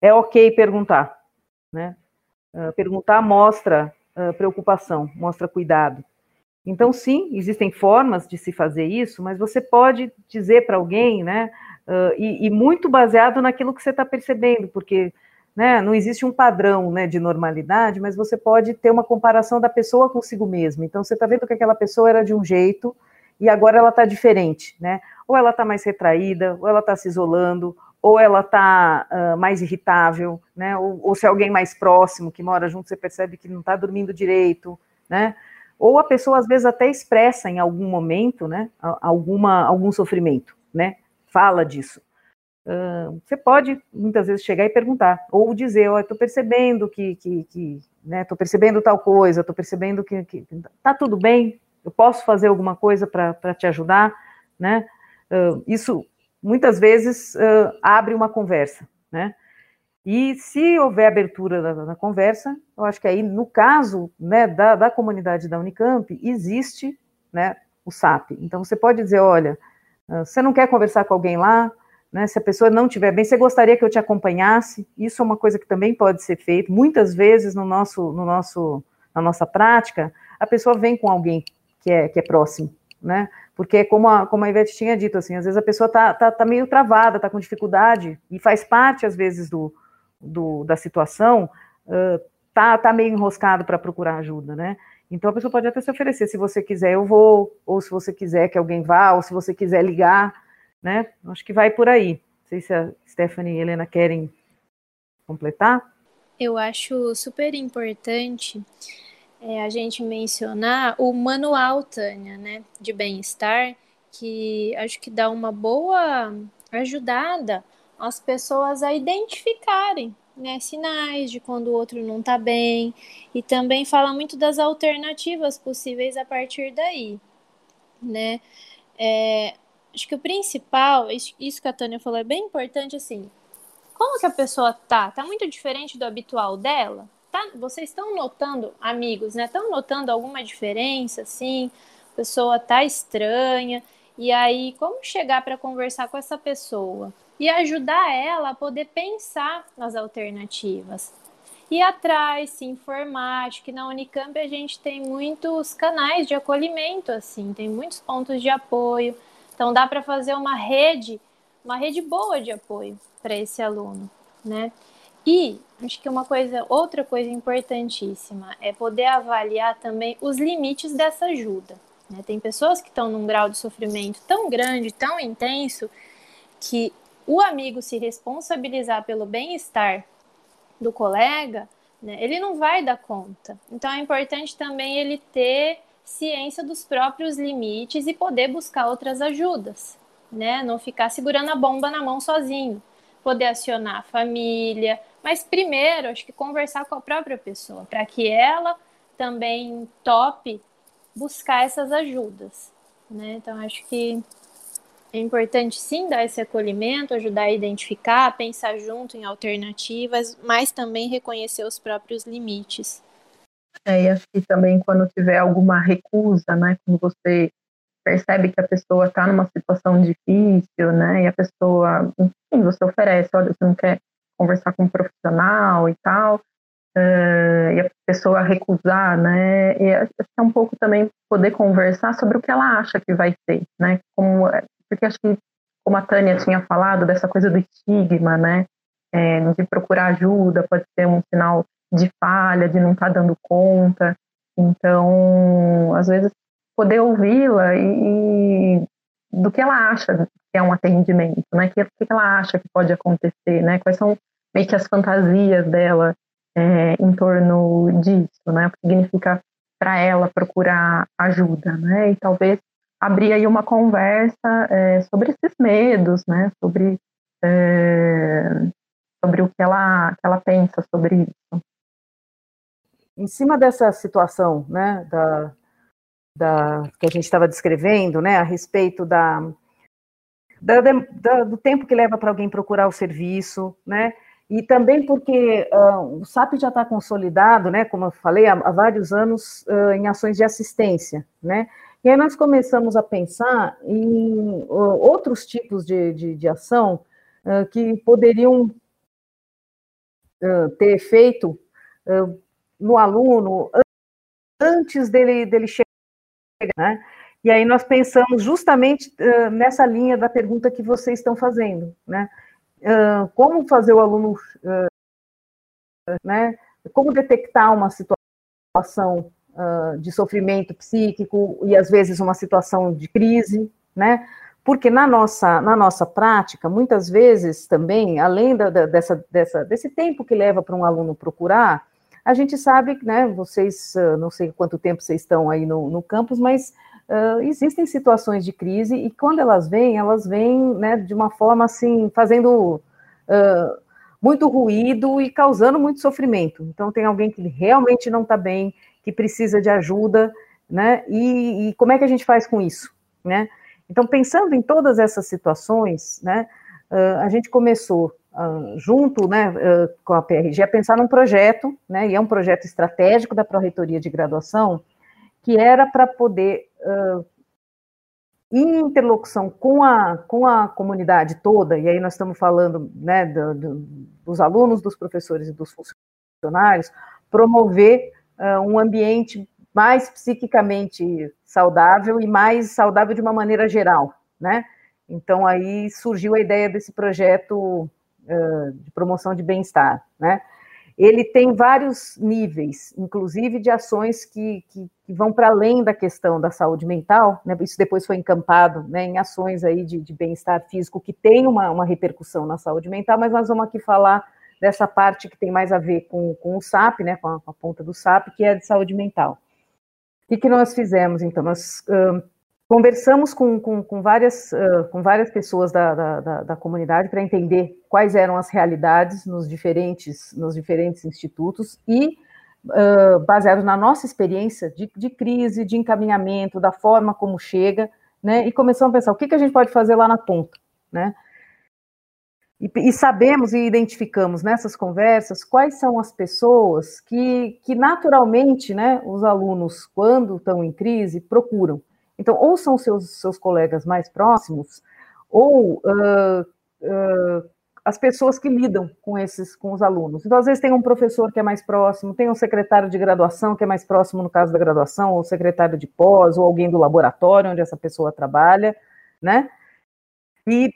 é ok perguntar, né? Uh, perguntar mostra preocupação, mostra cuidado. Então, sim, existem formas de se fazer isso, mas você pode dizer para alguém, né? E, e muito baseado naquilo que você está percebendo, porque né? Não existe um padrão né, de normalidade, mas você pode ter uma comparação da pessoa consigo mesma. Então, você está vendo que aquela pessoa era de um jeito e agora ela está diferente, né? Ou ela está mais retraída, ou ela está se isolando, ou ela está uh, mais irritável, né? Ou, ou, se é alguém mais próximo que mora junto, você percebe que não está dormindo direito, né? Ou a pessoa às vezes até expressa em algum momento, né? Alguma algum sofrimento, né? Fala disso. Uh, você pode muitas vezes chegar e perguntar, ou dizer, ó, oh, estou percebendo que, que, que né, estou percebendo tal coisa, estou percebendo que, que tá tudo bem, eu posso fazer alguma coisa para te ajudar, né? Uh, isso muitas vezes uh, abre uma conversa, né? E se houver abertura na, conversa, eu acho que aí, no caso né, da, da comunidade da Unicamp, existe né, o SAP. Então, você pode dizer, olha, você não quer conversar com alguém lá, né? Se a pessoa não estiver bem, você gostaria que eu te acompanhasse? Isso é uma coisa que também pode ser feita. Muitas vezes no nosso, no nosso, na nossa prática, a pessoa vem com alguém que é, que é próximo, né? Porque como a, como a Ivete tinha dito, assim, às vezes a pessoa tá, tá, tá meio travada, tá com dificuldade, e faz parte, às vezes, do, do da situação, uh, tá, tá meio enroscado para procurar ajuda, né? Então a pessoa pode até se oferecer, se você quiser eu vou, ou se você quiser que alguém vá, ou se você quiser ligar, né? Acho que vai por aí. Não sei se a Stephanie e a Helena querem completar. Eu acho super importante é, a gente mencionar o manual, Tânia, né, de bem-estar, que acho que dá uma boa ajudada às pessoas a identificarem né, sinais de quando o outro não está bem, e também fala muito das alternativas possíveis a partir daí, né? É, acho que o principal, isso que a Tânia falou é bem importante, assim, como que a pessoa tá? Tá muito diferente do habitual dela? Tá, vocês estão notando, amigos, né? Estão notando alguma diferença, assim? A pessoa tá estranha. E aí, como chegar para conversar com essa pessoa? E ajudar ela a poder pensar nas alternativas. Ir atrás, se informar. Acho que na Unicamp a gente tem muitos canais de acolhimento, assim, tem muitos pontos de apoio então dá para fazer uma rede, uma rede boa de apoio para esse aluno, né? E acho que uma coisa, outra coisa importantíssima é poder avaliar também os limites dessa ajuda. Né? Tem pessoas que estão num grau de sofrimento tão grande, tão intenso, que o amigo se responsabilizar pelo bem-estar do colega, né, ele não vai dar conta. Então é importante também ele ter ciência dos próprios limites e poder buscar outras ajudas, né? Não ficar segurando a bomba na mão sozinho. Poder acionar a família, Mas primeiro, acho que conversar com a própria pessoa, para que ela também tope buscar essas ajudas, né? Então acho que é importante sim dar esse acolhimento, ajudar a identificar, pensar junto em alternativas, mas também reconhecer os próprios limites. É, e acho que também quando tiver alguma recusa, né, quando você percebe que a pessoa está numa situação difícil, né, e a pessoa, enfim, você oferece, olha, você não quer conversar com um profissional e tal, uh, e a pessoa recusar, né, e acho que é um pouco também poder conversar sobre o que ela acha que vai ser, né, como, porque acho que, como a Tânia tinha falado, dessa coisa do estigma, né, é, de procurar ajuda, pode ser um sinal de falha, de não estar tá dando conta, então, às vezes, poder ouvi-la e, e, do que ela acha que é um atendimento, né, o que, que ela acha que pode acontecer, né, quais são meio que as fantasias dela é, em torno disso, né? O que significa para ela procurar ajuda, né? E talvez abrir aí uma conversa é, sobre esses medos, né? Sobre é, sobre o que ela que ela pensa sobre isso. Em cima dessa situação, né? Da, da que a gente estava descrevendo, né? A respeito da, da, da do tempo que leva para alguém procurar o serviço, né? E também porque uh, o SAP já está consolidado, né, como eu falei, há, há vários anos uh, em ações de assistência, né? E aí nós começamos a pensar em uh, outros tipos de, de, de ação que poderiam ter efeito no aluno antes dele, dele chegar, né? E aí nós pensamos justamente nessa linha da pergunta que vocês estão fazendo, né? como fazer o aluno, uh, né, como detectar uma situação uh, de sofrimento psíquico e às vezes uma situação de crise, né, porque na nossa, na nossa prática, muitas vezes também, além da, da, dessa, dessa, desse tempo que leva para um aluno procurar, a gente sabe, né, vocês, não sei quanto tempo vocês estão aí no, no campus, mas uh, existem situações de crise e quando elas vêm, elas vêm né, de uma forma assim, fazendo uh, muito ruído e causando muito sofrimento. Então, tem alguém que realmente não está bem, que precisa de ajuda, né? E, e, como é que a gente faz com isso, né? Então, pensando em todas essas situações, né, uh, a gente começou junto né, uh, com a PRG, a pensar num projeto, né, e é um projeto estratégico da Pró-Reitoria de Graduação, que era para poder, uh, em interlocução com a, com a comunidade toda, e aí nós estamos falando né, do, do, dos alunos, dos professores e dos funcionários, promover uh, um ambiente mais psiquicamente saudável e mais saudável de uma maneira geral, né? Então aí surgiu a ideia desse projeto de promoção de bem-estar, né? ele tem vários níveis, inclusive de ações que, que, que vão para além da questão da saúde mental, né? isso depois foi encampado né, em ações aí de, de bem-estar físico que tem uma, uma repercussão na saúde mental, mas nós vamos aqui falar dessa parte que tem mais a ver com, com o SAP, né, com a, com a ponta do SAP, que é de saúde mental. O que, que nós fizemos, então? Nós uh, Conversamos com, com, com várias, uh, com várias pessoas da, da, da comunidade para entender quais eram as realidades nos diferentes, nos diferentes institutos e, uh, baseado na nossa experiência de, de, crise, de encaminhamento, da forma como chega, né, e começamos a pensar o que, que a gente pode fazer lá na ponta, né, e, e, sabemos e identificamos nessas conversas quais são as pessoas que, que naturalmente, né, os alunos, quando estão em crise, procuram. Então, ou são seus, seus colegas mais próximos, ou uh, uh, as pessoas que lidam com esses, com os alunos. Então, às vezes tem um professor que é mais próximo, tem um secretário de graduação que é mais próximo no caso da graduação, ou secretário de pós, ou alguém do laboratório onde essa pessoa trabalha, né? E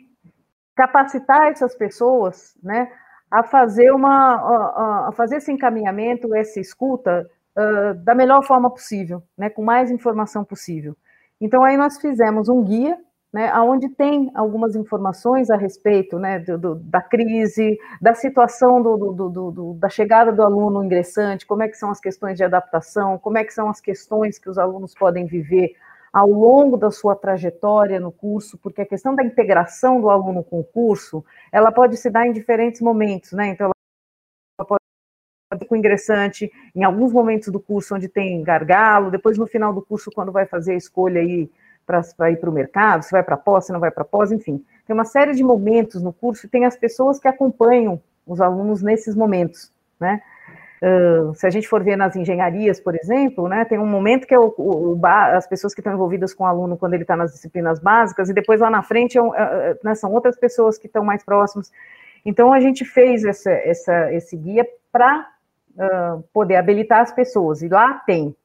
capacitar essas pessoas, né, a fazer uma, a, fazer esse encaminhamento, essa escuta uh, da melhor forma possível, né, com mais informação possível. Então, aí nós fizemos um guia, né, onde tem algumas informações a respeito né, do, do, da crise, da situação do, da chegada do aluno ingressante, como é que são as questões de adaptação, como é que são as questões que os alunos podem viver ao longo da sua trajetória no curso, porque a questão da integração do aluno com o curso, ela pode se dar em diferentes momentos, né? Então, com o ingressante, em alguns momentos do curso onde tem gargalo, depois no final do curso, quando vai fazer a escolha aí para ir para o mercado, se vai para pós, se não vai para pós, enfim. Tem uma série de momentos no curso e tem as pessoas que acompanham os alunos nesses momentos, né? Uh, se a gente for ver nas engenharias, por exemplo, né, tem um momento que é o, o, o as pessoas que estão envolvidas com o aluno quando ele está nas disciplinas básicas, e depois lá na frente é uh, né, são outras pessoas que estão mais próximas. Então, a gente fez essa, essa, esse guia para uh, poder habilitar as pessoas, e lá tem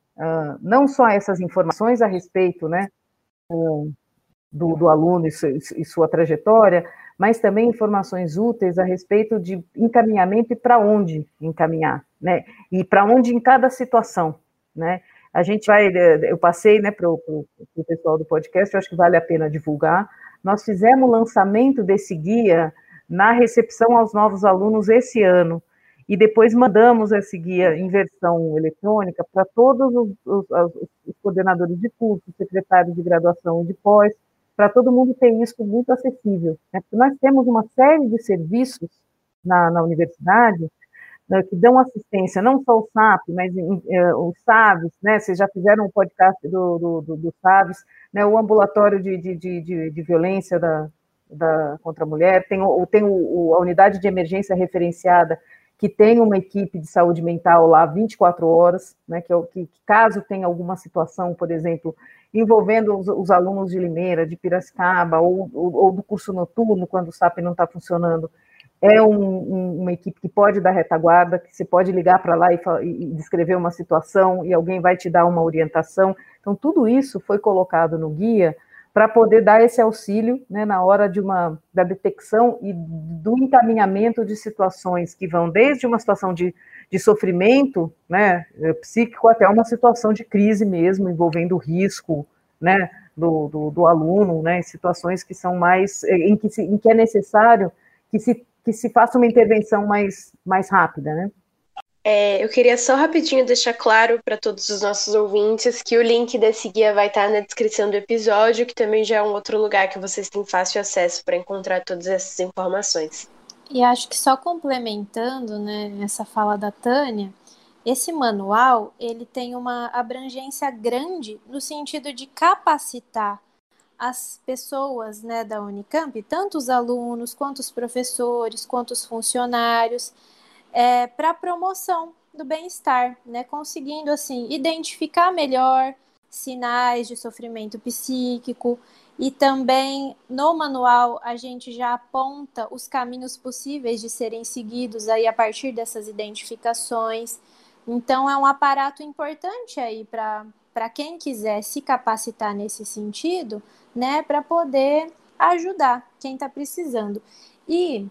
não só essas informações a respeito né, do, do aluno e, su, e sua trajetória, mas também informações úteis a respeito de encaminhamento e para onde encaminhar, né? E para onde em cada situação, né? A gente vai, eu passei, né, para o pessoal do podcast, eu acho que vale a pena divulgar. Nós fizemos o lançamento desse guia na recepção aos novos alunos esse ano, e depois mandamos esse guia em versão eletrônica para todos os, os, os, coordenadores de curso, secretários de graduação e de pós, para todo mundo ter isso muito acessível. Né? Porque nós temos uma série de serviços na, na universidade né, que dão assistência, não só o SAP, mas eh, os SAVs, né? Vocês já fizeram um podcast do, do, do, do SAVs, né? O ambulatório de, de, de, de violência da, da, contra a mulher, tem, o, tem o, a unidade de emergência referenciada, que tem uma equipe de saúde mental lá 24 horas, né, que, é o, que caso tenha alguma situação, por exemplo, envolvendo os, os alunos de Limeira, de Piracicaba, ou, ou, ou, do curso noturno, quando o SAP não está funcionando, é um, um, uma equipe que pode dar retaguarda, que você pode ligar para lá e, e, descrever uma situação e alguém vai te dar uma orientação. Então, tudo isso foi colocado no guia para poder dar esse auxílio né, na hora de uma, da detecção e do encaminhamento de situações que vão desde uma situação de de sofrimento né, eh, psíquico até uma situação de crise mesmo, envolvendo risco né, do, do, do aluno, né, em situações que são mais, eh, em que, se, em que é necessário que se, que se faça uma intervenção mais, mais rápida, né? É, eu queria só rapidinho deixar claro para todos os nossos ouvintes que o link desse guia vai estar na descrição do episódio, que também já é um outro lugar que vocês têm fácil acesso para encontrar todas essas informações. E acho que só complementando, né, essa fala da Tânia, esse manual ele tem uma abrangência grande no sentido de capacitar as pessoas né, da Unicamp, tanto os alunos, quanto os professores, quanto os funcionários, é, para a promoção do bem-estar, né, conseguindo assim identificar melhor sinais de sofrimento psíquico, e também no manual a gente já aponta os caminhos possíveis de serem seguidos aí a partir dessas identificações. Então é um aparato importante aí para quem quiser se capacitar nesse sentido, né, para poder ajudar quem está precisando. E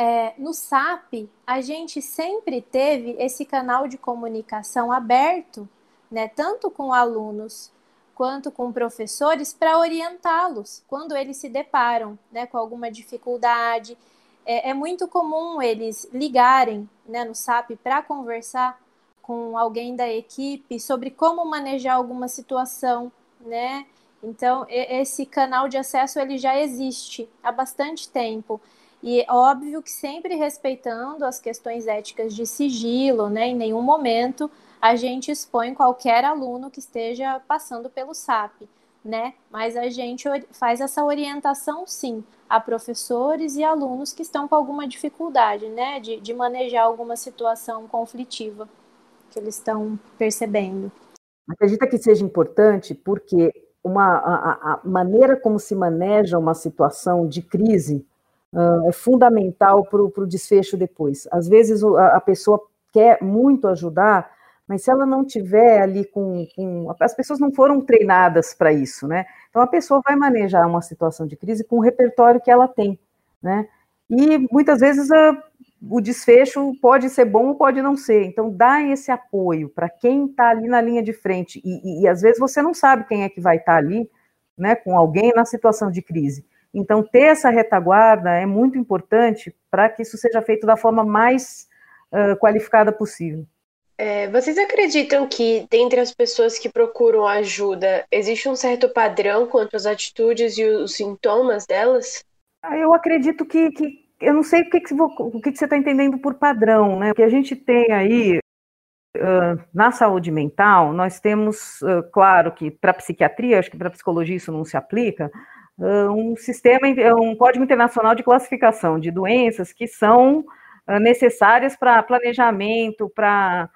é, no SAP a gente sempre teve esse canal de comunicação aberto, né, tanto com alunos quanto com professores para orientá-los quando eles se deparam né, com alguma dificuldade. É, é muito comum eles ligarem né, no SAP para conversar com alguém da equipe sobre como manejar alguma situação, né? Então, esse canal de acesso ele já existe há bastante tempo. E é óbvio que sempre respeitando as questões éticas de sigilo, né? Em nenhum momento a gente expõe qualquer aluno que esteja passando pelo SAP, né? Mas a gente faz essa orientação sim a professores e alunos que estão com alguma dificuldade, né? De, de manejar alguma situação conflitiva que eles estão percebendo. Acredita que seja importante porque uma, a, a maneira como se maneja uma situação de crise uh, é fundamental para o desfecho depois. Às vezes a, a pessoa quer muito ajudar, mas se ela não tiver ali com, com as pessoas não foram treinadas para isso, né? Então a pessoa vai manejar uma situação de crise com o repertório que ela tem, né? E muitas vezes a, o desfecho pode ser bom ou pode não ser. Então dá esse apoio para quem está ali na linha de frente e, e, e, às vezes você não sabe quem é que vai estar tá ali, né? Com alguém na situação de crise. Então ter essa retaguarda é muito importante para que isso seja feito da forma mais uh, qualificada possível. É, vocês acreditam que, dentre as pessoas que procuram ajuda, existe um certo padrão quanto às atitudes e os sintomas delas? Ah, eu acredito que, que eu não sei o que, que, o que, que você está entendendo por padrão, né? Porque a gente tem aí Uh, na saúde mental, nós temos, uh, claro que para psiquiatria, acho que para psicologia isso não se aplica, um sistema, um código internacional de classificação de doenças que são necessárias para planejamento, para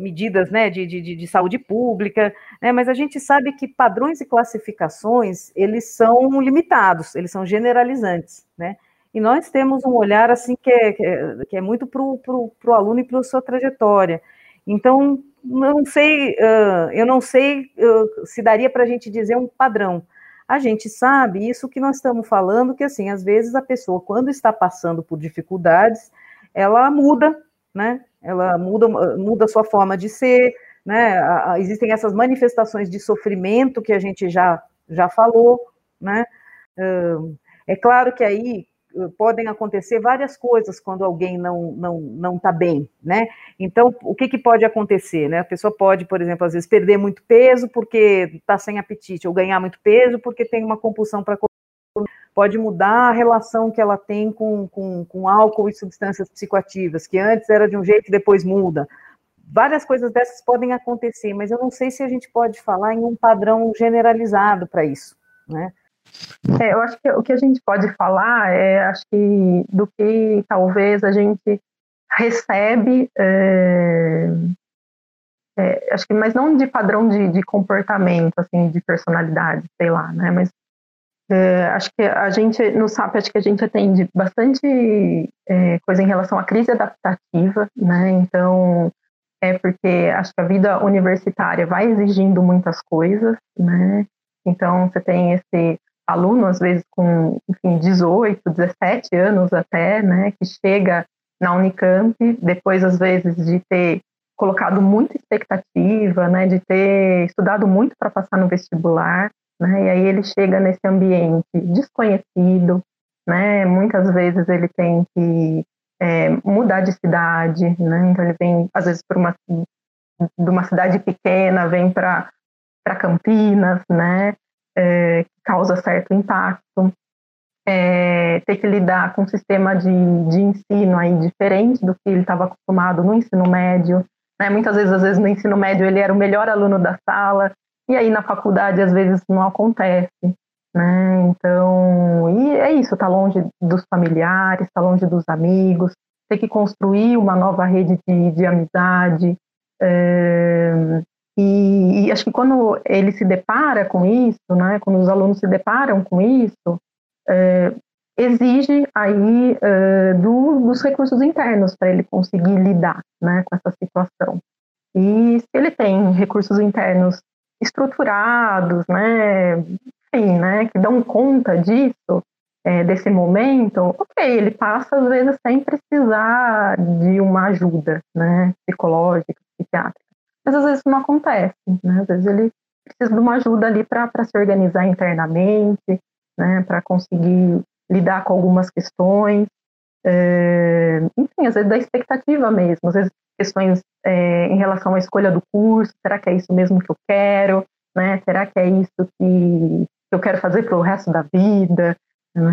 medidas né, de, de, de, saúde pública, né, mas a gente sabe que padrões e classificações, eles são limitados, eles são generalizantes, né, e nós temos um olhar, assim, que é, que é, é muito para o aluno e para a sua trajetória. Então, não sei, uh, eu não sei uh, se daria para a gente dizer um padrão. A gente sabe isso que nós estamos falando, que assim, às vezes a pessoa, quando está passando por dificuldades, ela muda, né? ela muda, muda a sua forma de ser, né? Existem essas manifestações de sofrimento que a gente já, já falou, né? É claro que aí podem acontecer várias coisas quando alguém não não não está bem, né? Então, o que, que pode acontecer, né? A pessoa pode, por exemplo, às vezes perder muito peso porque está sem apetite, ou ganhar muito peso porque tem uma compulsão para pode mudar a relação que ela tem com, com, com álcool e substâncias psicoativas, que antes era de um jeito e depois muda. Várias coisas dessas podem acontecer, mas eu não sei se a gente pode falar em um padrão generalizado para isso, né? É, eu acho que o que a gente pode falar é, acho que do que talvez a gente recebe, é, é, acho que, mas não de padrão de, de, comportamento, assim, de personalidade, sei lá, né? Mas é, acho que a gente, no SAP, acho que a gente atende bastante é, coisa em relação à crise adaptativa, né? Então, é porque acho que a vida universitária vai exigindo muitas coisas, né? Então, você tem esse aluno, às vezes com, enfim, 18, 17 anos até, né? Que chega na Unicamp, depois, às vezes, de ter colocado muita expectativa, né? De ter estudado muito para passar no vestibular, né? E aí ele chega nesse ambiente desconhecido, né? Muitas vezes ele tem que é, mudar de cidade, né? Então ele vem às vezes uma de uma cidade pequena, vem para Campinas, né? É, causa certo impacto. É, ter que lidar com um sistema de, de ensino aí diferente do que ele estava acostumado no ensino médio. Né? Muitas vezes, às vezes no ensino médio ele era o melhor aluno da sala e aí na faculdade às vezes não acontece, né? Então, e é isso, tá longe dos familiares, tá longe dos amigos, tem que construir uma nova rede de, de amizade. É, e, e, acho que quando ele se depara com isso, né, quando os alunos se deparam com isso, é, exige aí é, do, dos recursos internos para ele conseguir lidar né, com essa situação. E se ele tem recursos internos estruturados, né, enfim, né, que dão conta disso, é, desse momento, ok, ele passa às vezes sem precisar de uma ajuda, né, psicológica, psiquiátrica, mas às vezes não acontece, né, às vezes ele precisa de uma ajuda ali para se organizar internamente, né, para conseguir lidar com algumas questões, é, enfim, às vezes da expectativa mesmo, às vezes questões é, em relação à escolha do curso, será que é isso mesmo que eu quero, né? Será que é isso que eu quero fazer para o resto da vida, né?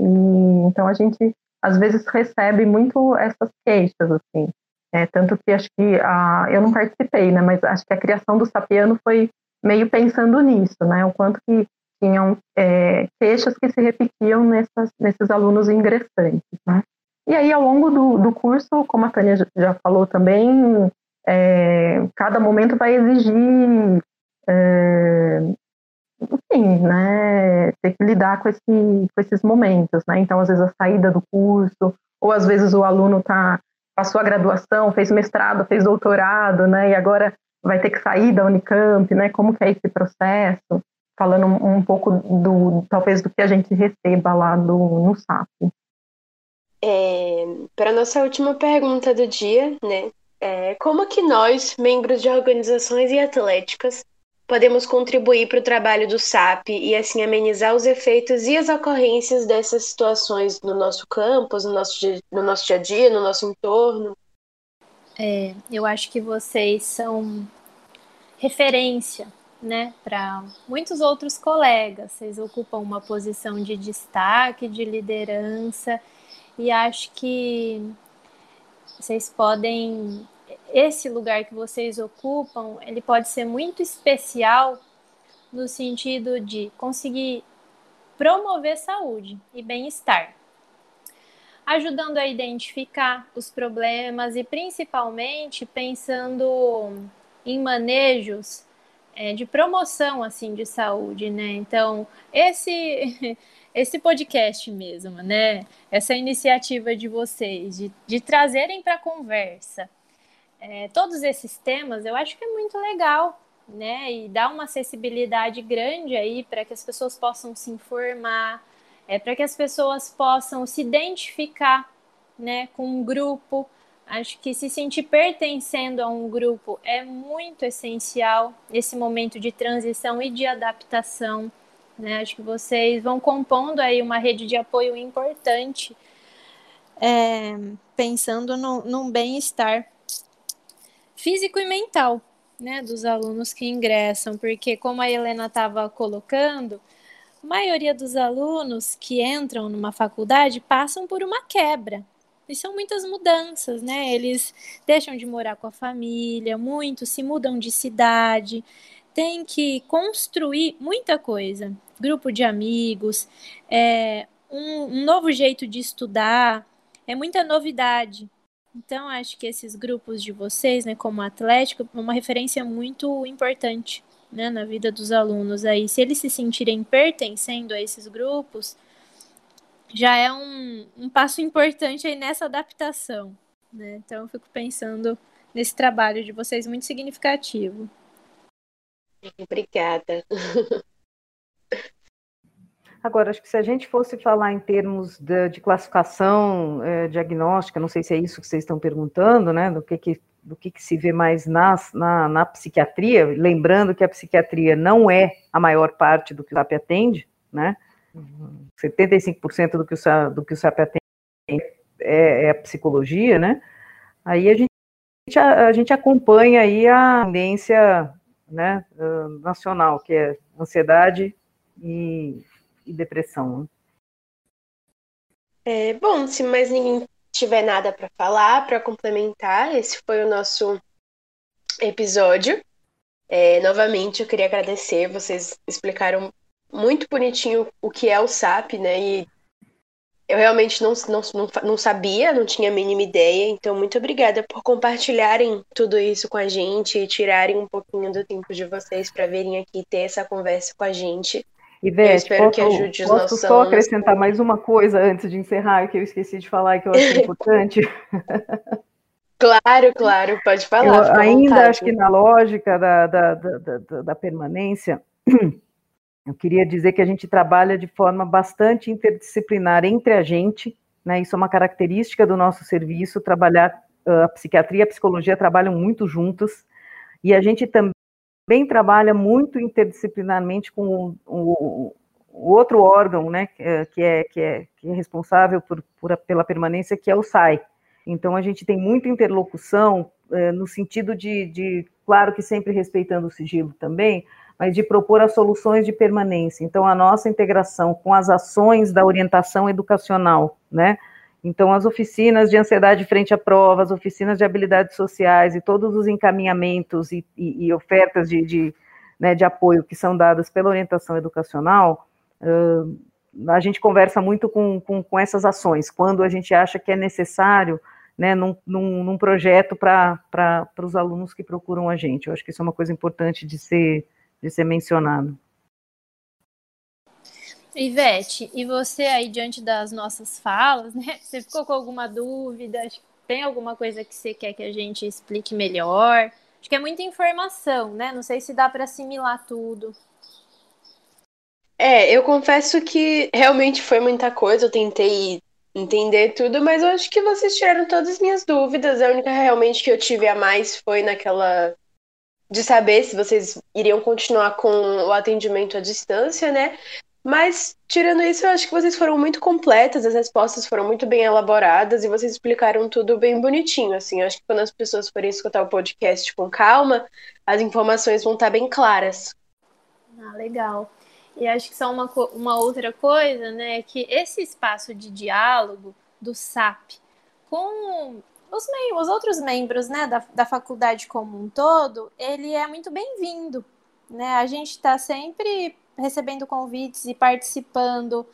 E, então a gente às vezes recebe muito essas queixas assim, é, tanto que acho que a, eu não participei, né? Mas acho que a criação do Sapiano foi meio pensando nisso, né? O quanto que tinham é, queixas que se repetiam nessas, nesses alunos ingressantes, né? E aí, ao longo do, do curso, como a Tânia já falou também, é, cada momento vai exigir, é, enfim, né, ter que lidar com, esse, com esses momentos, né? Então, às vezes, a saída do curso, ou às vezes o aluno tá, a graduação, fez mestrado, fez doutorado, né? E agora vai ter que sair da Unicamp, né? Como que é esse processo? Falando um, um pouco do, talvez, do que a gente receba lá do, no SAP. É, Para nossa última pergunta do dia, né? É, como que nós, membros de organizações e atléticas, podemos contribuir para o trabalho do SAP e assim amenizar os efeitos e as ocorrências dessas situações no nosso campus, no nosso dia, no nosso dia a dia, no nosso entorno? É, eu acho que vocês são referência né, para muitos outros colegas. Vocês ocupam uma posição de destaque, de liderança, e acho que vocês podem esse lugar que vocês ocupam, ele pode ser muito especial no sentido de conseguir promover saúde e bem-estar, ajudando a identificar os problemas e principalmente pensando em manejos é, de promoção assim de saúde, né? Então esse esse podcast mesmo, né? Essa iniciativa de vocês de, de trazerem para a conversa é, todos esses temas, eu acho que é muito legal, né? E dá uma acessibilidade grande aí para que as pessoas possam se informar, é, para que as pessoas possam se identificar, né, com um grupo. Acho que se sentir pertencendo a um grupo é muito essencial nesse momento de transição e de adaptação. Né? Acho que vocês vão compondo aí uma rede de apoio importante, é, pensando no, num bem-estar físico e mental, né, dos alunos que ingressam, porque como a Helena estava colocando, a maioria dos alunos que entram numa faculdade passam por uma quebra. E são muitas mudanças, né? Eles deixam de morar com a família, muitos se mudam de cidade, tem que construir muita coisa. Grupo de amigos, é, um, um novo jeito de estudar, é muita novidade. Então, acho que esses grupos de vocês, né, como Atlético, é uma referência muito importante né, na vida dos alunos. Aí, se eles se sentirem pertencendo a esses grupos, já é um, um passo importante aí nessa adaptação. Né? Então, eu fico pensando nesse trabalho de vocês muito significativo. Obrigada. Agora, acho que se a gente fosse falar em termos de, de classificação é, diagnóstica, não sei se é isso que vocês estão perguntando, né, do que, que do que, que se vê mais nas, na, na psiquiatria, lembrando que a psiquiatria não é a maior parte do que o SAP atende, né, 75% do que o, do que o SAP atende é, é a psicologia, né, aí a gente, a, a gente acompanha aí a tendência né, nacional, que é ansiedade e e depressão. Né? É, bom, se mais ninguém tiver nada para falar, para complementar, esse foi o nosso episódio. É, novamente, eu queria agradecer, vocês explicaram muito bonitinho o que é o SAP, né? E eu realmente não, não, não, não sabia, não tinha a mínima ideia, então muito obrigada por compartilharem tudo isso com a gente e tirarem um pouquinho do tempo de vocês para virem aqui ter essa conversa com a gente. Ivete, posso, posso só acrescentar mais uma coisa antes de encerrar, que eu esqueci de falar e que eu acho importante? Claro, claro, pode falar. Eu ainda acho que na lógica da, da, da, da, permanência, eu queria dizer que a gente trabalha de forma bastante interdisciplinar entre a gente, né? Isso é uma característica do nosso serviço, trabalhar, a psiquiatria e a psicologia trabalham muito juntas, e a gente também também trabalha muito interdisciplinarmente com o, o, o outro órgão, né, que é, que é, que é, é responsável por, por, pela permanência, que é o SAI. Então, a gente tem muita interlocução é, no sentido de, de, claro que sempre respeitando o sigilo também, mas de propor as soluções de permanência. Então, a nossa integração com as ações da orientação educacional, né, então, as oficinas de ansiedade frente à prova, as oficinas de habilidades sociais e todos os encaminhamentos e, e, e ofertas de, de, né, de, apoio que são dadas pela orientação educacional, uh, a gente conversa muito com, com, com, essas ações, quando a gente acha que é necessário, né, num, num, num projeto para os alunos que procuram a gente. Eu acho que isso é uma coisa importante de ser, de ser mencionado. Ivete, e você aí, diante das nossas falas, né? Você ficou com alguma dúvida? Tem alguma coisa que você quer que a gente explique melhor? Acho que é muita informação, né? Não sei se dá para assimilar tudo. É, eu confesso que realmente foi muita coisa, eu tentei entender tudo, mas eu acho que vocês tiraram todas as minhas dúvidas. A única realmente que eu tive a mais foi naquela de saber se vocês iriam continuar com o atendimento à distância, né? Mas, tirando isso, eu acho que vocês foram muito completas, as respostas foram muito bem elaboradas e vocês explicaram tudo bem bonitinho, assim. Eu acho que quando as pessoas forem escutar o podcast com calma, as informações vão estar bem claras. Ah, legal. E acho que só uma, uma outra coisa, né, é que esse espaço de diálogo do SAP com os, os outros membros, né, da, da faculdade como um todo, ele é muito bem-vindo, né? A gente está sempre recebendo convites e participando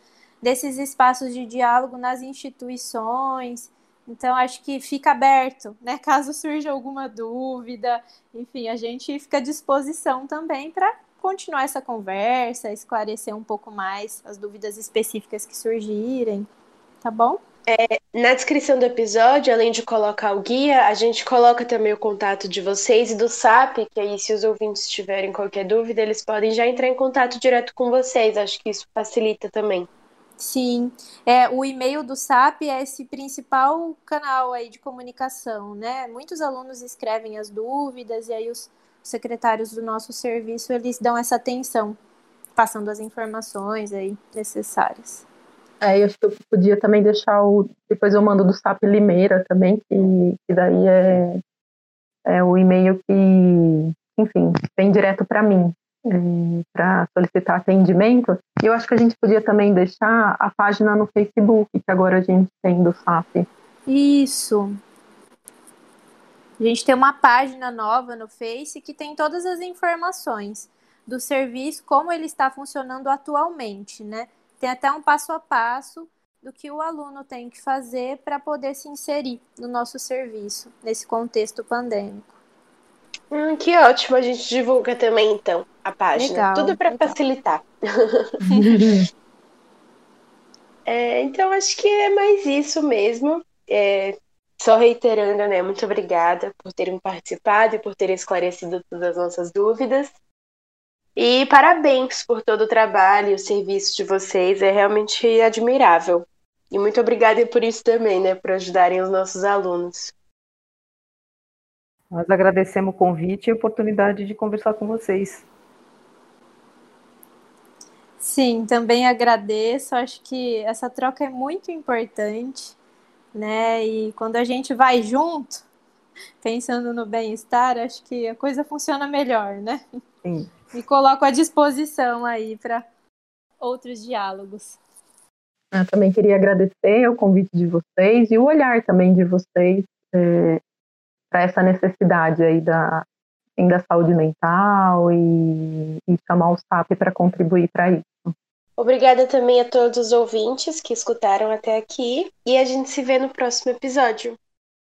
desses espaços de diálogo nas instituições. Então, acho que fica aberto, né? Caso surja alguma dúvida, enfim, a gente fica à disposição também para continuar essa conversa, esclarecer um pouco mais as dúvidas específicas que surgirem, tá bom? É, na descrição do episódio, além de colocar o guia, a gente coloca também o contato de vocês e do SAP, que aí, se os ouvintes tiverem qualquer dúvida, eles podem já entrar em contato direto com vocês. Acho que isso facilita também. Sim, é, o e-mail do SAP é esse principal canal aí de comunicação, né? Muitos alunos escrevem as dúvidas e aí os secretários do nosso serviço eles dão essa atenção, passando as informações aí necessárias. É, eu acho que eu podia também deixar o. Depois eu mando do SAP Limeira também, que, que daí é, é o e-mail que, enfim, vem direto para mim, é, para solicitar atendimento. E eu acho que a gente podia também deixar a página no Facebook, que agora a gente tem do SAP. Isso. A gente tem uma página nova no Face que tem todas as informações do serviço, como ele está funcionando atualmente, né? Tem até um passo a passo do que o aluno tem que fazer para poder se inserir no nosso serviço, nesse contexto pandêmico. Hum, que ótimo, a gente divulga também então a página. Legal, Tudo para facilitar. é, então acho que é mais isso mesmo. É, só reiterando, né? Muito obrigada por terem participado e por terem esclarecido todas as nossas dúvidas. E parabéns por todo o trabalho e o serviço de vocês, é realmente admirável. E muito obrigada por isso também, né, por ajudarem os nossos alunos. Nós agradecemos o convite e a oportunidade de conversar com vocês. Sim, também agradeço. Acho que essa troca é muito importante, né? E quando a gente vai junto, pensando no bem-estar, acho que a coisa funciona melhor, né? Sim me coloco à disposição aí para outros diálogos. Eu também queria agradecer o convite de vocês e o olhar também de vocês é, para essa necessidade aí da, da saúde mental e, e chamar o SAP para contribuir para isso. Obrigada também a todos os ouvintes que escutaram até aqui e a gente se vê no próximo episódio.